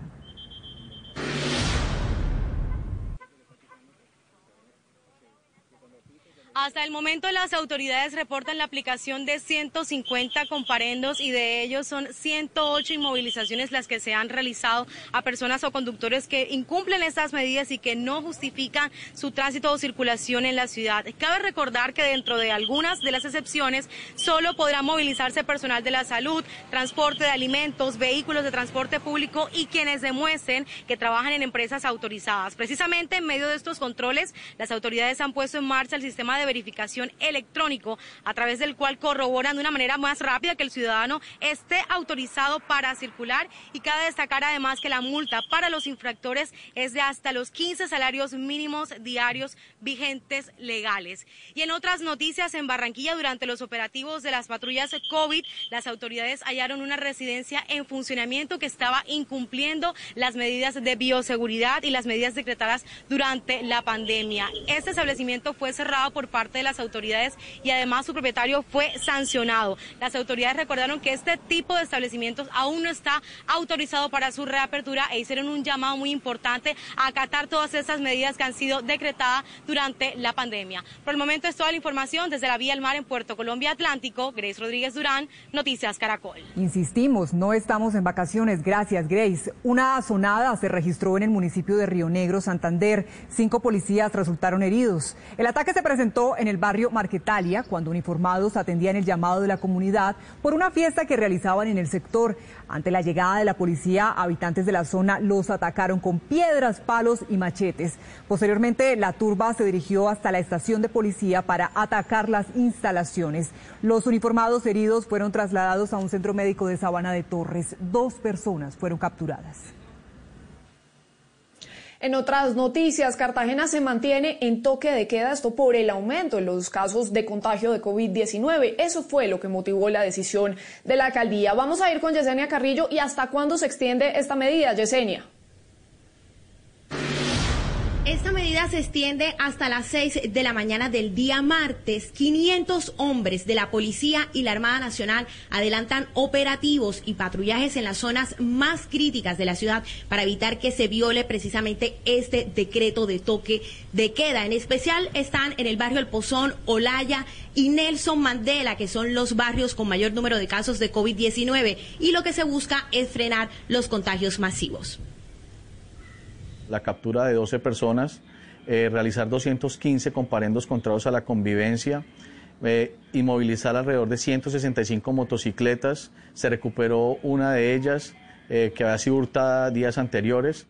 Hasta el momento las autoridades reportan la aplicación de 150 comparendos y de ellos son 108 inmovilizaciones las que se han realizado a personas o conductores que incumplen estas medidas y que no justifican su tránsito o circulación en la ciudad. Cabe recordar que dentro de algunas de las excepciones solo podrá movilizarse personal de la salud, transporte de alimentos, vehículos de transporte público y quienes demuestren que trabajan en empresas autorizadas. Precisamente en medio de estos controles, las autoridades han puesto en marcha el sistema de verificación electrónico a través del cual corroboran de una manera más rápida que el ciudadano esté autorizado para circular y cabe destacar además que la multa para los infractores es de hasta los 15 salarios mínimos diarios vigentes legales. Y en otras noticias, en Barranquilla, durante los operativos de las patrullas COVID, las autoridades hallaron una residencia en funcionamiento que estaba incumpliendo las medidas de bioseguridad y las medidas decretadas durante la pandemia. Este establecimiento fue cerrado por parte de las autoridades y además su propietario fue sancionado. Las autoridades recordaron que este tipo de establecimientos aún no está autorizado para su reapertura e hicieron un llamado muy importante a acatar todas esas medidas que han sido decretadas durante la pandemia. Por el momento es toda la información desde la vía al mar en Puerto Colombia Atlántico. Grace Rodríguez Durán, Noticias Caracol. Insistimos, no estamos en vacaciones. Gracias, Grace. Una sonada se registró en el municipio de Río Negro, Santander. Cinco policías resultaron heridos. El ataque se presentó en el barrio Marquetalia cuando uniformados atendían el llamado de la comunidad por una fiesta que realizaban en el sector. Ante la llegada de la policía, habitantes de la zona los atacaron con piedras, palos y machetes. Posteriormente, la turba se dirigió hasta la estación de policía para atacar las instalaciones. Los uniformados heridos fueron trasladados a un centro médico de Sabana de Torres. Dos personas fueron capturadas. En otras noticias, Cartagena se mantiene en toque de queda, esto por el aumento en los casos de contagio de COVID-19. Eso fue lo que motivó la decisión de la alcaldía. Vamos a ir con Yesenia Carrillo y hasta cuándo se extiende esta medida, Yesenia. Esta medida se extiende hasta las 6 de la mañana del día martes. 500 hombres de la Policía y la Armada Nacional adelantan operativos y patrullajes en las zonas más críticas de la ciudad para evitar que se viole precisamente este decreto de toque de queda. En especial están en el barrio El Pozón, Olaya y Nelson Mandela, que son los barrios con mayor número de casos de COVID-19 y lo que se busca es frenar los contagios masivos la captura de 12 personas, eh, realizar 215 comparendos contrarios a la convivencia, eh, inmovilizar alrededor de 165 motocicletas, se recuperó una de ellas eh, que había sido hurtada días anteriores.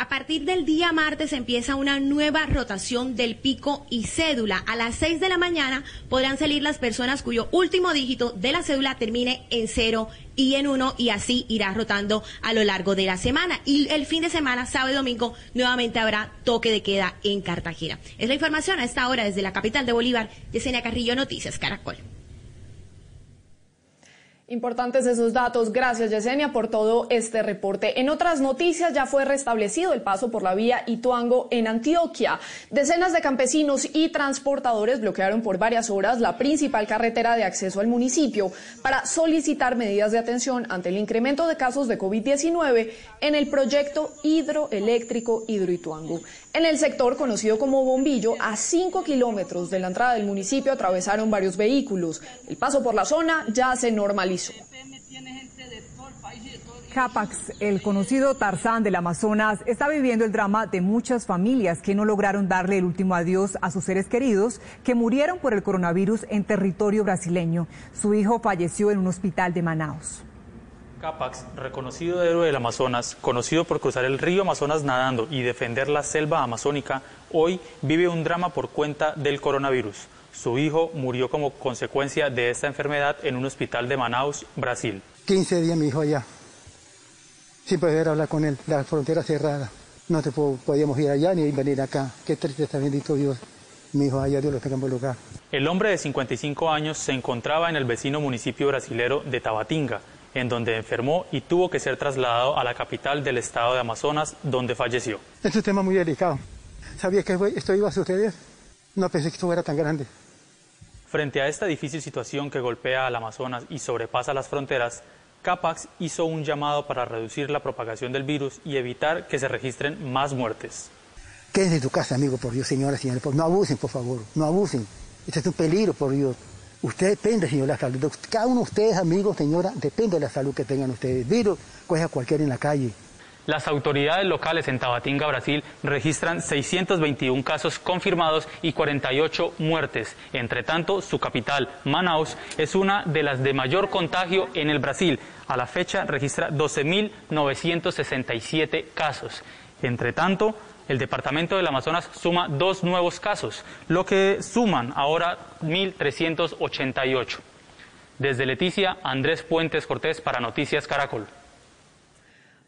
A partir del día martes empieza una nueva rotación del pico y cédula. A las 6 de la mañana podrán salir las personas cuyo último dígito de la cédula termine en cero y en uno y así irá rotando a lo largo de la semana. Y el fin de semana, sábado y domingo, nuevamente habrá toque de queda en Cartagena. Es la información a esta hora desde la capital de Bolívar, Yesenia Carrillo, Noticias Caracol. Importantes esos datos. Gracias, Yesenia, por todo este reporte. En otras noticias, ya fue restablecido el paso por la vía Ituango en Antioquia. Decenas de campesinos y transportadores bloquearon por varias horas la principal carretera de acceso al municipio para solicitar medidas de atención ante el incremento de casos de COVID-19 en el proyecto hidroeléctrico Hidroituango. En el sector conocido como Bombillo, a 5 kilómetros de la entrada del municipio atravesaron varios vehículos. El paso por la zona ya se normalizó. Capax, el conocido Tarzán del Amazonas, está viviendo el drama de muchas familias que no lograron darle el último adiós a sus seres queridos que murieron por el coronavirus en territorio brasileño. Su hijo falleció en un hospital de Manaus. Capax, reconocido héroe del Amazonas, conocido por cruzar el río Amazonas nadando y defender la selva amazónica, hoy vive un drama por cuenta del coronavirus. Su hijo murió como consecuencia de esta enfermedad en un hospital de Manaus, Brasil. 15 días mi hijo allá, sin poder hablar con él, la frontera cerrada. No te podíamos ir allá ni venir acá. Qué triste está bendito Dios. Mi hijo allá, Dios lo tenga en lugar. El hombre de 55 años se encontraba en el vecino municipio brasilero de Tabatinga, en donde enfermó y tuvo que ser trasladado a la capital del estado de Amazonas, donde falleció. Es un tema muy delicado. ¿Sabía que esto iba a suceder? No pensé que esto era tan grande. Frente a esta difícil situación que golpea al Amazonas y sobrepasa las fronteras, CAPAX hizo un llamado para reducir la propagación del virus y evitar que se registren más muertes. Quédense en tu casa, amigo, por Dios, señoras y señores. No abusen, por favor, no abusen. Este es un peligro, por Dios. Usted depende, señor, de la salud. Cada uno de ustedes, amigos, señora, depende de la salud que tengan ustedes. Virus coge a cualquiera en la calle. Las autoridades locales en Tabatinga, Brasil, registran 621 casos confirmados y 48 muertes. Entre tanto, su capital, Manaus, es una de las de mayor contagio en el Brasil. A la fecha registra 12.967 casos. Entre tanto, el departamento del Amazonas suma dos nuevos casos, lo que suman ahora 1.388. Desde Leticia, Andrés Puentes Cortés para Noticias Caracol.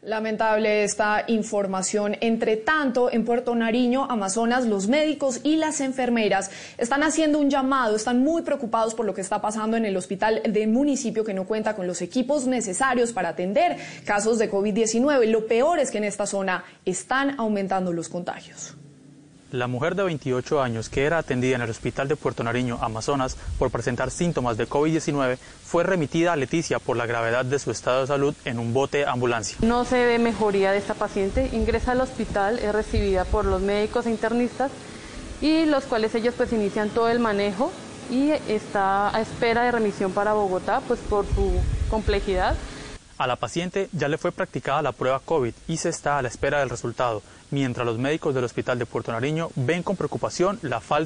Lamentable esta información. Entre tanto, en Puerto Nariño, Amazonas, los médicos y las enfermeras están haciendo un llamado, están muy preocupados por lo que está pasando en el hospital del municipio que no cuenta con los equipos necesarios para atender casos de COVID-19. Lo peor es que en esta zona están aumentando los contagios. La mujer de 28 años que era atendida en el hospital de Puerto Nariño, Amazonas, por presentar síntomas de COVID-19, fue remitida a Leticia por la gravedad de su estado de salud en un bote ambulancia. No se ve mejoría de esta paciente, ingresa al hospital, es recibida por los médicos e internistas y los cuales ellos pues inician todo el manejo y está a espera de remisión para Bogotá pues por su complejidad. A la paciente ya le fue practicada la prueba COVID y se está a la espera del resultado, mientras los médicos del Hospital de Puerto Nariño ven con preocupación la falta